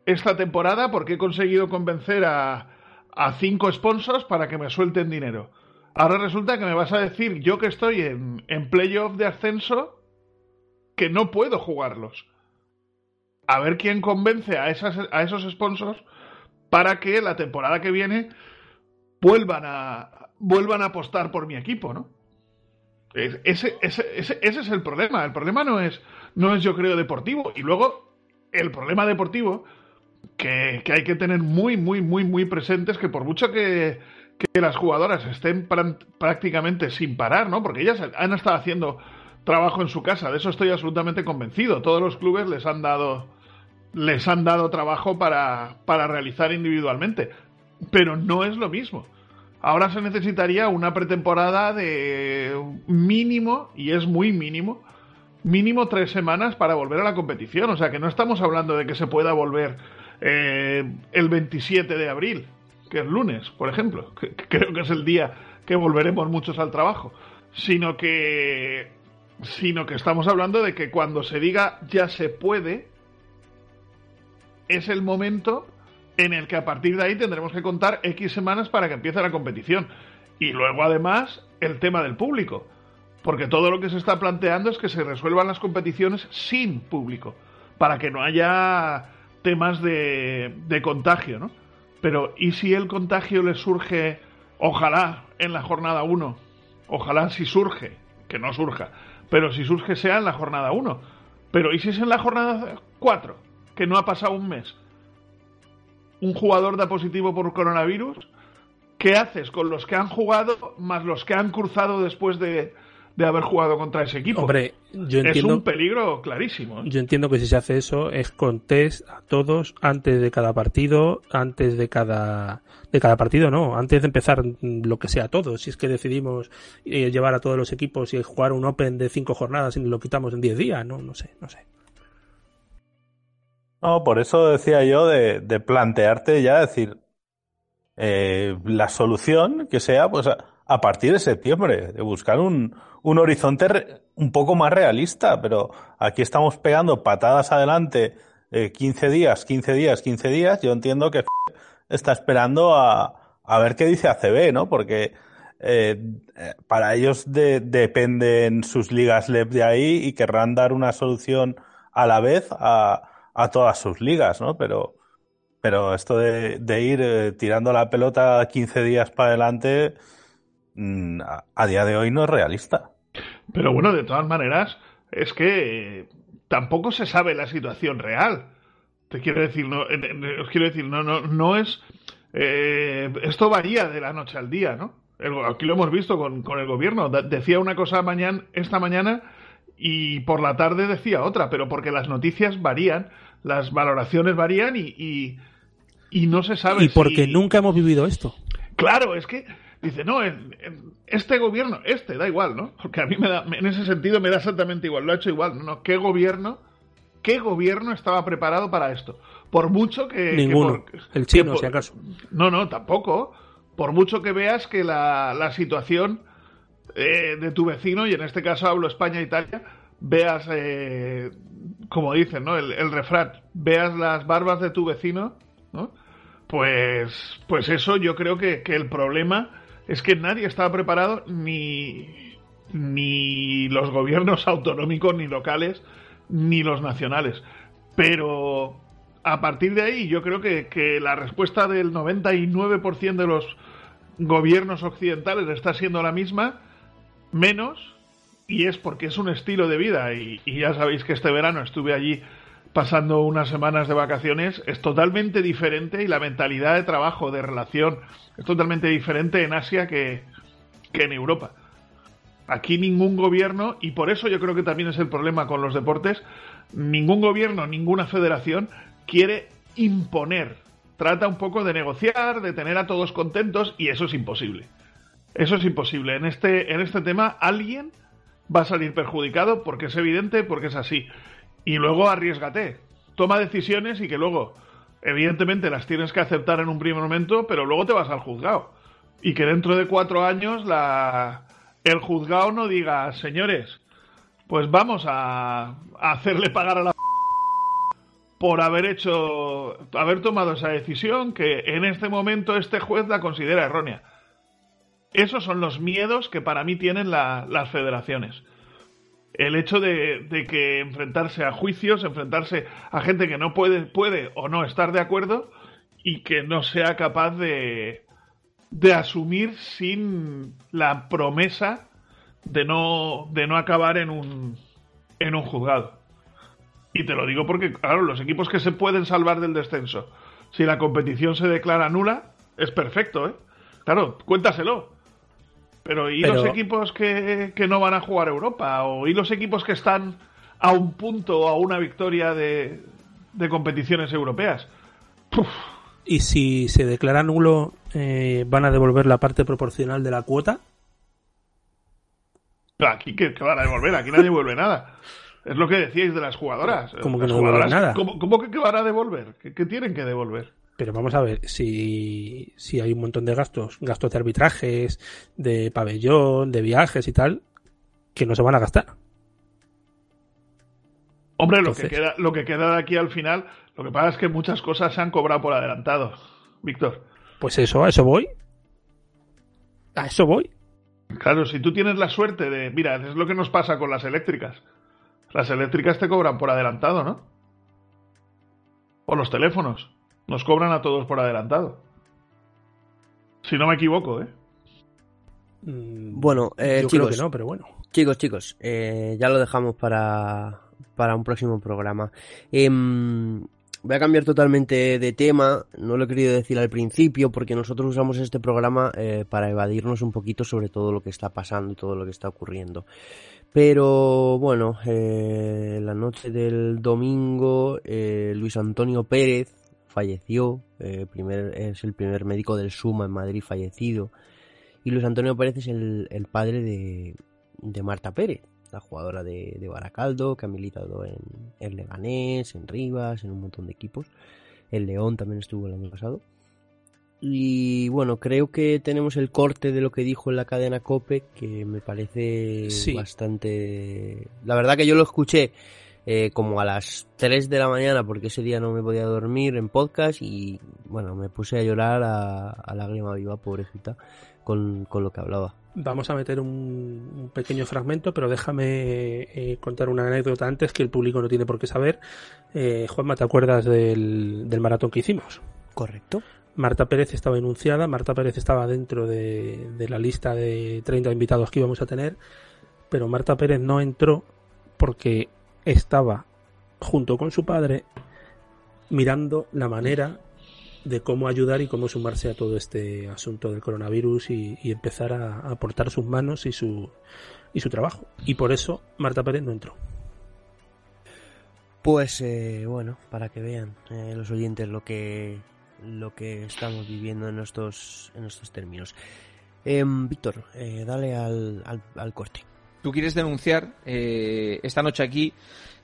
esta temporada porque he conseguido convencer a, a cinco sponsors para que me suelten dinero. Ahora resulta que me vas a decir, yo que estoy en, en playoff de ascenso, que no puedo jugarlos. A ver quién convence a, esas, a esos sponsors para que la temporada que viene vuelvan a, vuelvan a apostar por mi equipo, ¿no? Ese, ese, ese, ese, es el problema. El problema no es, no es, yo creo, deportivo. Y luego, el problema deportivo que, que hay que tener muy, muy, muy, muy presente es que por mucho que, que las jugadoras estén prácticamente sin parar, ¿no? Porque ellas han estado haciendo trabajo en su casa, de eso estoy absolutamente convencido. Todos los clubes les han dado les han dado trabajo para, para realizar individualmente, pero no es lo mismo. Ahora se necesitaría una pretemporada de mínimo, y es muy mínimo, mínimo tres semanas para volver a la competición. O sea que no estamos hablando de que se pueda volver eh, el 27 de abril que es lunes, por ejemplo, que, creo que es el día que volveremos muchos al trabajo, sino que sino que estamos hablando de que cuando se diga ya se puede, es el momento en el que a partir de ahí tendremos que contar X semanas para que empiece la competición. Y luego además el tema del público, porque todo lo que se está planteando es que se resuelvan las competiciones sin público, para que no haya temas de, de contagio, ¿no? Pero ¿y si el contagio le surge, ojalá, en la jornada 1? Ojalá si surge, que no surja, pero si surge sea en la jornada 1. Pero ¿y si es en la jornada 4? Que no ha pasado un mes. Un jugador da positivo por coronavirus. ¿Qué haces con los que han jugado más los que han cruzado después de, de haber jugado contra ese equipo. Hombre, yo entiendo. Es un peligro clarísimo. ¿eh? Yo entiendo que si se hace eso es con test a todos antes de cada partido, antes de cada. De cada partido, no, antes de empezar lo que sea todo. Si es que decidimos eh, llevar a todos los equipos y jugar un Open de cinco jornadas y lo quitamos en diez días, no, no sé, no sé. No, por eso decía yo de, de plantearte ya decir eh, la solución que sea, pues a, a partir de septiembre, de buscar un, un horizonte un poco más realista, pero aquí estamos pegando patadas adelante eh, 15 días, 15 días, 15 días. Yo entiendo que está esperando a, a ver qué dice ACB, ¿no? Porque eh, para ellos de, dependen sus ligas LEP de ahí y querrán dar una solución a la vez a, todas sus ligas, ¿no? Pero, pero esto de, ir eh, tirando la pelota 15 días para adelante mm, a día de hoy no es realista. Pero bueno, de todas maneras, es que eh, tampoco se sabe la situación real. Te quiero decir, no, os quiero decir, no, no, no es. Eh, esto varía de la noche al día, ¿no? El, aquí lo hemos visto con, con el gobierno. Decía una cosa mañana, esta mañana y por la tarde decía otra, pero porque las noticias varían, las valoraciones varían y, y, y no se sabe. Y porque si... nunca hemos vivido esto. Claro, es que dice, no, en, en este gobierno, este, da igual, ¿no? Porque a mí me da, en ese sentido me da exactamente igual, lo ha hecho igual, ¿no? ¿Qué gobierno, qué gobierno estaba preparado para esto? Por mucho que... Ninguno, que por, el chino, que por, si acaso. No, no, tampoco. Por mucho que veas que la, la situación eh, de tu vecino, y en este caso hablo España-Italia, veas, eh, como dicen, ¿no? El, el refrán, veas las barbas de tu vecino, ¿no? Pues, pues eso yo creo que, que el problema es que nadie estaba preparado, ni, ni los gobiernos autonómicos, ni locales, ni los nacionales. Pero a partir de ahí yo creo que, que la respuesta del 99% de los gobiernos occidentales está siendo la misma, menos, y es porque es un estilo de vida, y, y ya sabéis que este verano estuve allí pasando unas semanas de vacaciones es totalmente diferente y la mentalidad de trabajo, de relación, es totalmente diferente en Asia que, que, en Europa. Aquí ningún gobierno, y por eso yo creo que también es el problema con los deportes, ningún gobierno, ninguna federación quiere imponer. Trata un poco de negociar, de tener a todos contentos, y eso es imposible. Eso es imposible. En este, en este tema alguien va a salir perjudicado porque es evidente, porque es así y luego arriesgate. Toma decisiones y que luego, evidentemente, las tienes que aceptar en un primer momento, pero luego te vas al juzgado. Y que dentro de cuatro años la... el juzgado no diga, señores, pues vamos a, hacerle pagar a la por haber hecho, haber tomado esa decisión que en este momento este juez la considera errónea. Esos son los miedos que para mí tienen la, las federaciones el hecho de, de, que enfrentarse a juicios, enfrentarse a gente que no puede, puede o no estar de acuerdo y que no sea capaz de, de asumir sin la promesa de no, de no acabar en un, en un juzgado. Y te lo digo porque, claro, los equipos que se pueden salvar del descenso, si la competición se declara nula, es perfecto, ¿eh? Claro, cuéntaselo. Pero ¿y Pero... los equipos que, que, no van a jugar Europa? ¿O y los equipos que están a un punto o a una victoria de, de competiciones europeas? ¿Y si se declara nulo, eh, van a devolver la parte proporcional de la cuota? Aquí que, que van a devolver, aquí nadie devuelve nada. Es lo que decíais de las jugadoras. ¿Cómo que las no devuelven nada? ¿Cómo, cómo que, que, van a devolver? ¿Qué, ¿Qué, tienen que devolver? Pero vamos a ver, si, si hay un montón de gastos, gastos de arbitrajes, de pabellón, de viajes y tal, que no se van a gastar. Hombre, lo, que queda, lo que queda de aquí al final, lo que pasa es que muchas cosas se han cobrado por adelantado. Víctor, Pues eso, a eso voy. A eso voy. claro, si tú tienes la suerte de. Mira, es lo que nos pasa con las eléctricas. Las eléctricas te cobran por adelantado, ¿no? O los teléfonos. Nos cobran a todos por adelantado. Si no me equivoco, ¿eh? Mm, Bueno, eh, Yo chicos, creo que no, pero bueno. Chicos, chicos, eh, ya lo dejamos para, para un próximo programa. Em, voy a cambiar totalmente de tema, no lo he querido decir al principio porque nosotros usamos este programa eh, para evadirnos un poquito sobre todo lo que está pasando y todo lo que está ocurriendo. Pero bueno, eh, la noche del domingo eh, Luis Antonio Pérez falleció, eh, primer, es el primer médico del Suma en Madrid fallecido. Y Luis Antonio Pérez es el, el padre de, de Marta Pérez, la jugadora de, de Baracaldo, que ha militado en, en Leganés, en Rivas, en un montón de equipos. El León también estuvo el año pasado. Y bueno, creo que tenemos el corte de lo que dijo en la cadena Cope, que me parece Sí. bastante... La verdad que yo lo escuché eh, como a las 3 de la mañana, porque ese día no me podía dormir en podcast y bueno, me puse a llorar a, a lágrima viva, pobrecita, con, con lo que hablaba. Vamos a meter un, un pequeño fragmento, pero déjame eh, contar una anécdota antes que el público no tiene por qué saber. Eh, Juanma, ¿te acuerdas del, del maratón que hicimos? Correcto. Marta Pérez estaba enunciada, Marta Pérez estaba dentro de, de la lista de 30 invitados que íbamos a tener, pero Marta Pérez no entró porque estaba junto con su padre mirando la manera de cómo ayudar y cómo sumarse a todo este asunto del coronavirus y, empezar a, aportar sus manos y su, y su trabajo. Y por eso Marta Pérez no entró. Pues eh, bueno, para que vean eh, los oyentes lo que lo que estamos viviendo en estos en estos términos. Em, Víctor, eh, dale al, al, al corte. Tú quieres denunciar eh, esta noche aquí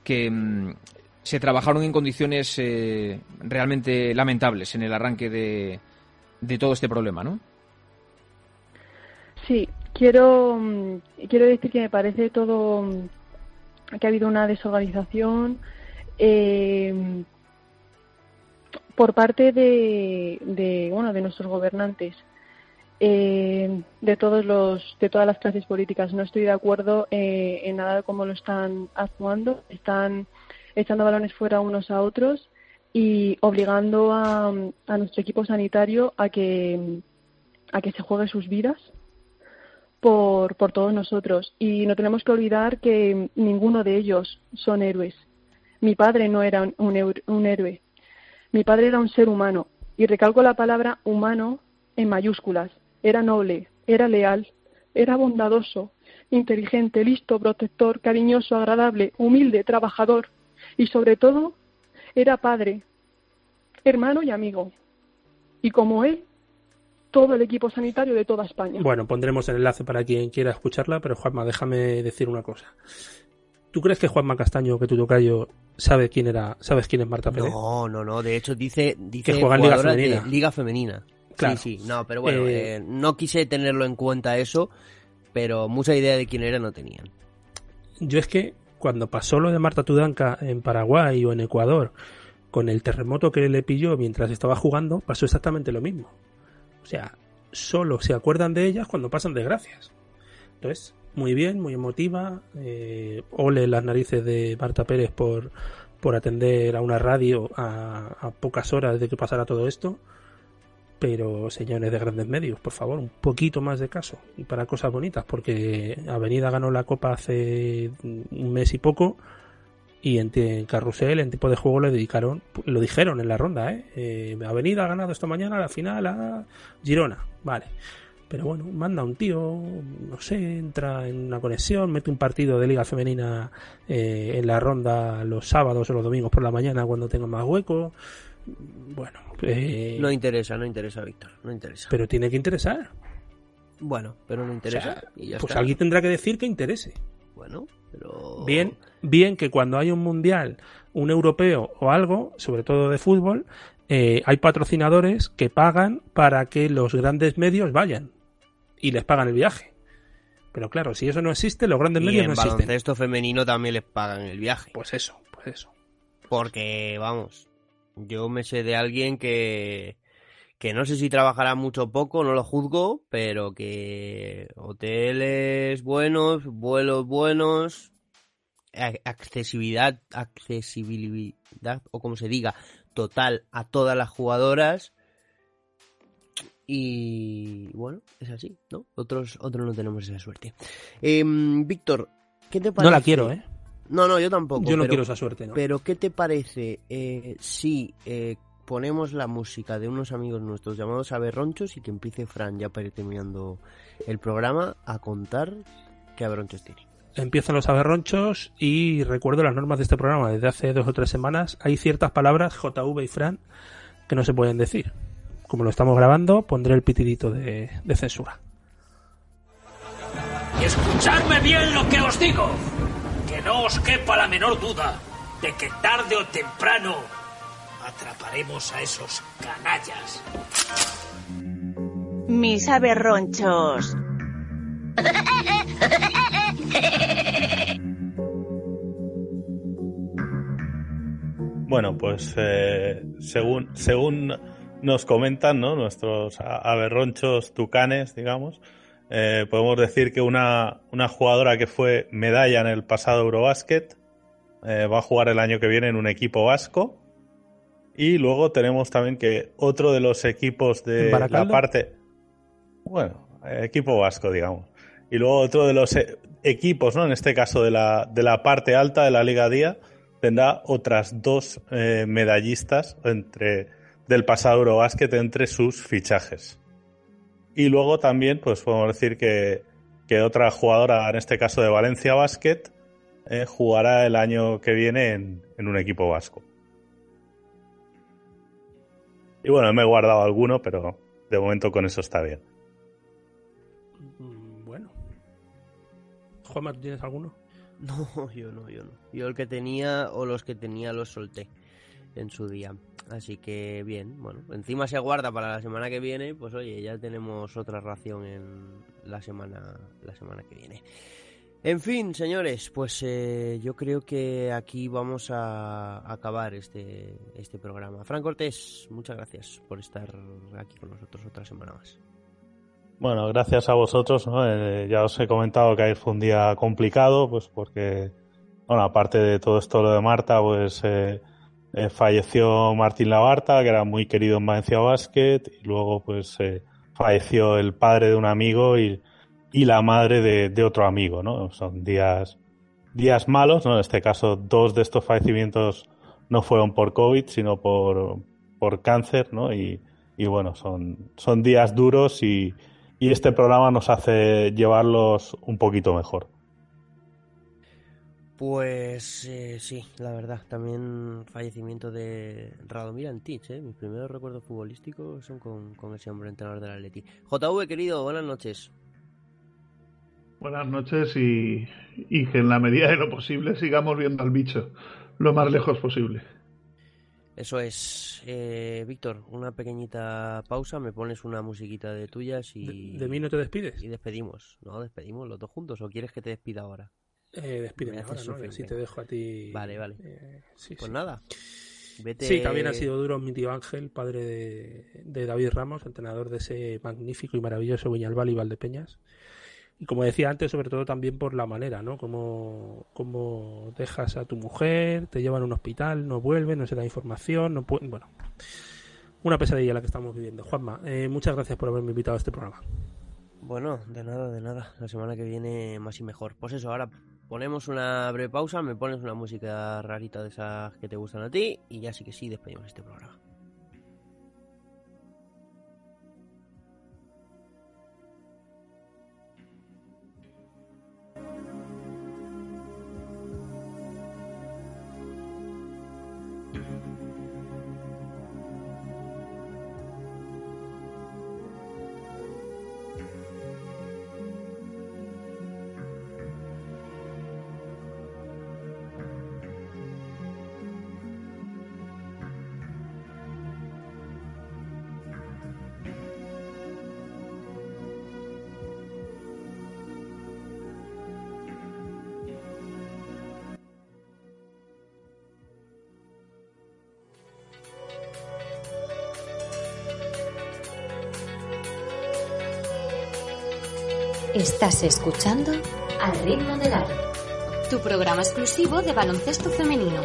que mm, se trabajaron en condiciones eh, realmente lamentables en el arranque de, de todo este problema, ¿no? Sí, quiero, mm, quiero decir que me parece todo mm, que ha habido una desorganización eh, por parte de, de, bueno de nuestros gobernantes eh, de todos los de todas las clases políticas no estoy de acuerdo eh, en nada de cómo lo están actuando están echando balones fuera unos a otros y obligando a, a nuestro equipo sanitario a que a que se juegue sus vidas por, por todos nosotros. Y no tenemos que olvidar que ninguno de ellos son héroes. Mi padre no era un, un, héroe. Mi padre era un ser humano. Y recalco la palabra humano en mayúsculas. Era noble, era leal, era bondadoso, inteligente, listo, protector, cariñoso, agradable, humilde, trabajador. Y sobre todo, era padre, hermano y amigo. Y como él, todo el equipo sanitario de toda España. Bueno, pondremos el enlace para quien quiera escucharla, pero Juanma, déjame decir una cosa. ¿Tú crees que Juanma Castaño, que tu tocayo, sabe quién era, sabes quién es Marta Pérez? No, no, no. De hecho, dice, dice Que juega en Liga Femenina. Liga Femenina. Claro. Sí, sí. No, pero bueno, Eh, eh, no quise tenerlo en cuenta eso, pero mucha idea de quién era no tenían. Yo es que cuando pasó lo de Marta Tudanca en Paraguay o en Ecuador, con el terremoto que le pilló mientras estaba jugando, pasó exactamente lo mismo. O sea, solo se acuerdan de ellas cuando pasan desgracias. Entonces, muy bien, muy emotiva. Eh, ole las narices de Marta Pérez por, por atender a una radio a, a pocas horas de que pasara todo esto. Pero, señores de grandes medios, por favor, un poquito más de caso. Y para cosas bonitas, porque Avenida ganó la Copa hace un mes y poco. Y en, en Carrusel, en tipo de juego, le dedicaron, lo dijeron en la ronda, ¿eh? Eh, Avenida ha ganado esta mañana la final a Girona. Vale. Pero bueno, manda un tío, no sé, entra en una conexión, mete un partido de Liga Femenina eh, en la ronda los sábados o los domingos por la mañana cuando tenga más hueco. Bueno, eh, No interesa, no interesa, Víctor. No interesa. pero tiene que interesar. Bueno, pero no interesa. O sea, y ya pues está. alguien tendrá que decir que interese. Bueno, pero. Bien, bien que cuando hay un mundial, un europeo o algo, sobre todo de fútbol, eh, hay patrocinadores que pagan para que los grandes medios vayan y les pagan el viaje. Pero claro, si eso no existe, los grandes Y medios en no existen. baloncesto femenino también les pagan el viaje. Pues eso, pues Pues eso. Porque, vamos, yo me sé de alguien que, que no sé si trabajará mucho o poco, no lo juzgo, pero que hoteles buenos, vuelos buenos, accesibilidad, accesibilidad, o como se diga, total a todas las jugadoras. Y bueno, es así, ¿no? Otros, otros no tenemos esa suerte. Em, Víctor, ¿qué te parece? No la quiero, ¿eh? No, no, yo tampoco. Yo no quiero esa suerte, ¿no? Pero ¿qué te parece eh, si eh, ponemos la música de unos amigos nuestros llamados Aberronchos y que empiece Fran ya para ir terminando el programa a contar qué Aberronchos tiene? Empiezan los aberronchos y recuerdo las normas de este programa desde hace dos o tres semanas. Hay ciertas palabras, JV y Fran, que no se pueden decir. Como lo estamos grabando, pondré el pitidito de, de censura. Y escuchadme bien lo que os digo. No os quepa la menor duda de que tarde o temprano atraparemos a esos canallas. Mis aberronchos. Bueno, pues eh, según, según nos comentan ¿no? nuestros aberronchos tucanes, digamos, eh, podemos decir que una, una, jugadora que fue medalla en el pasado Eurobasket eh, va a jugar el año que viene en un equipo vasco. Y luego tenemos también que otro de los equipos de la parte. Bueno, equipo vasco, digamos. Y luego otro de los equipos, ¿no? En este caso de la, de la parte alta de la Liga Día, tendrá otras dos eh, medallistas entre, del pasado Eurobasket entre sus fichajes. Y luego también, pues podemos decir que, que otra jugadora, en este caso de Valencia Basket, eh, jugará el año que viene en, en, un equipo vasco. Y bueno, me he guardado alguno, pero de momento con eso está bien. Juanma, ¿tú tienes alguno? No, yo no, yo no. Yo el que tenía o los que tenía los solté en su día. Así que bien, bueno, encima se guarda para la semana que viene, pues oye, ya tenemos otra ración en la semana, la semana que viene. En fin, señores, pues eh, yo creo que aquí vamos a acabar este, este programa. Fran Cortés, muchas gracias por estar aquí con nosotros otra semana más. Bueno, gracias a vosotros. Eh, ya os he comentado que ayer fue un día complicado, pues porque, bueno, aparte de todo esto lo de Marta, pues eh, eh, falleció Martín Labarta, que era muy querido en Valencia Basket, y luego pues falleció el padre de un amigo y, la madre de, otro amigo, ¿no? Son días, días malos, ¿no? En este caso, dos de estos fallecimientos no fueron por COVID, sino por, por cáncer, ¿no? Y, y bueno, son, son días duros y, y este programa nos hace llevarlos un poquito mejor. Pues eh, sí, la verdad, también fallecimiento de Radomir Antich, ¿eh? mis primeros recuerdos futbolísticos son con, con ese hombre entrenador del Atleti. JV, querido, buenas noches. Buenas noches y, y que en la medida de lo posible sigamos viendo al bicho lo más lejos posible. Eso es. Eh, Víctor, una pequeñita pausa, me pones una musiquita de tuyas y... ¿De, mí no te despides? Y despedimos. No, despedimos los dos juntos. ¿O quieres que te despida ahora? Eh, despídeme ahora, ¿no? Así te dejo a ti... Vale, vale. Eh, sí, pues sí. nada. Vete... Sí, también ha sido duro mi tío Ángel, padre de, de David Ramos, entrenador de ese magnífico y maravilloso Viñalbal y Valdepeñas. Y como decía antes, sobre todo también por la manera, ¿no? Como, como dejas a tu mujer, te llevan a un hospital, no vuelve, no se da información, no puede... Bueno, una pesadilla la que estamos viviendo. Juanma, eh, muchas gracias por haberme invitado a este programa. Bueno, de nada, de nada. La semana que viene más y mejor. Pues eso, ahora ponemos una breve pausa, me pones una música rarita de esas que te gustan a ti y ya sí que sí despedimos este programa. Estás escuchando Al ritmo del aro, tu programa exclusivo de baloncesto femenino.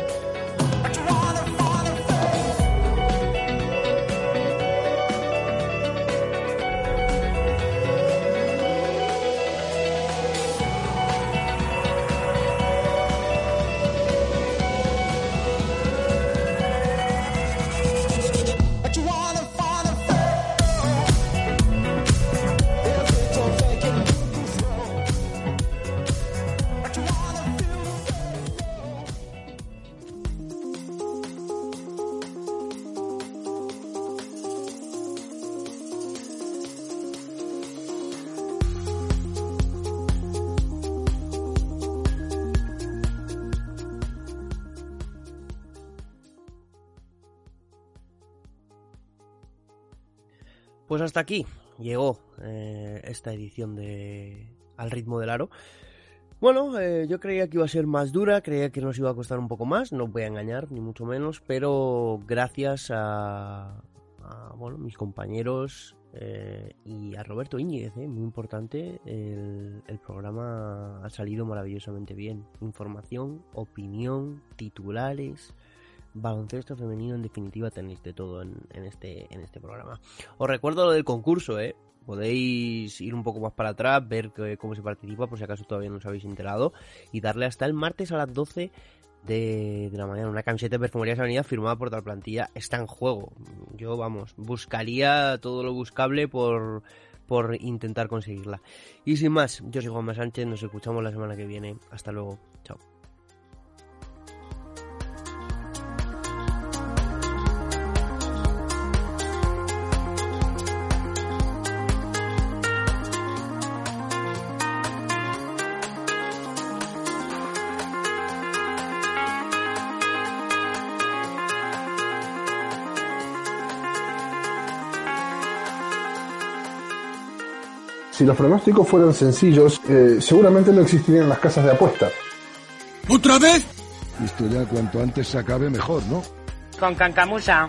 Aquí llegó eh, esta edición de Al ritmo del aro. Bueno, eh, yo creía que iba a ser más dura, creía que nos iba a costar un poco más, no os voy a engañar, ni mucho menos, pero gracias a, a bueno, mis compañeros eh, y a Roberto Íñiguez, muy importante, el programa ha salido maravillosamente bien. Información, opinión, titulares, baloncesto femenino, en definitiva tenéis de todo en, este, en este programa. Os recuerdo lo del concurso, ¿eh? Podéis ir un poco más para atrás, ver cómo se participa, por si acaso todavía no os habéis enterado, y darle hasta el martes a las 12 de, la mañana. Una camiseta de Perfumería Avenida firmada por tal plantilla está en juego. Yo, vamos, buscaría todo lo buscable por, por intentar conseguirla. Y sin más, yo soy Juanma Sánchez, nos escuchamos la semana que viene. Hasta luego, chao. Si los pronósticos fueran sencillos, eh, seguramente no existirían las casas de apuesta. ¿Otra vez? Esto ya cuanto antes se acabe mejor, ¿no? Con Cancamusa.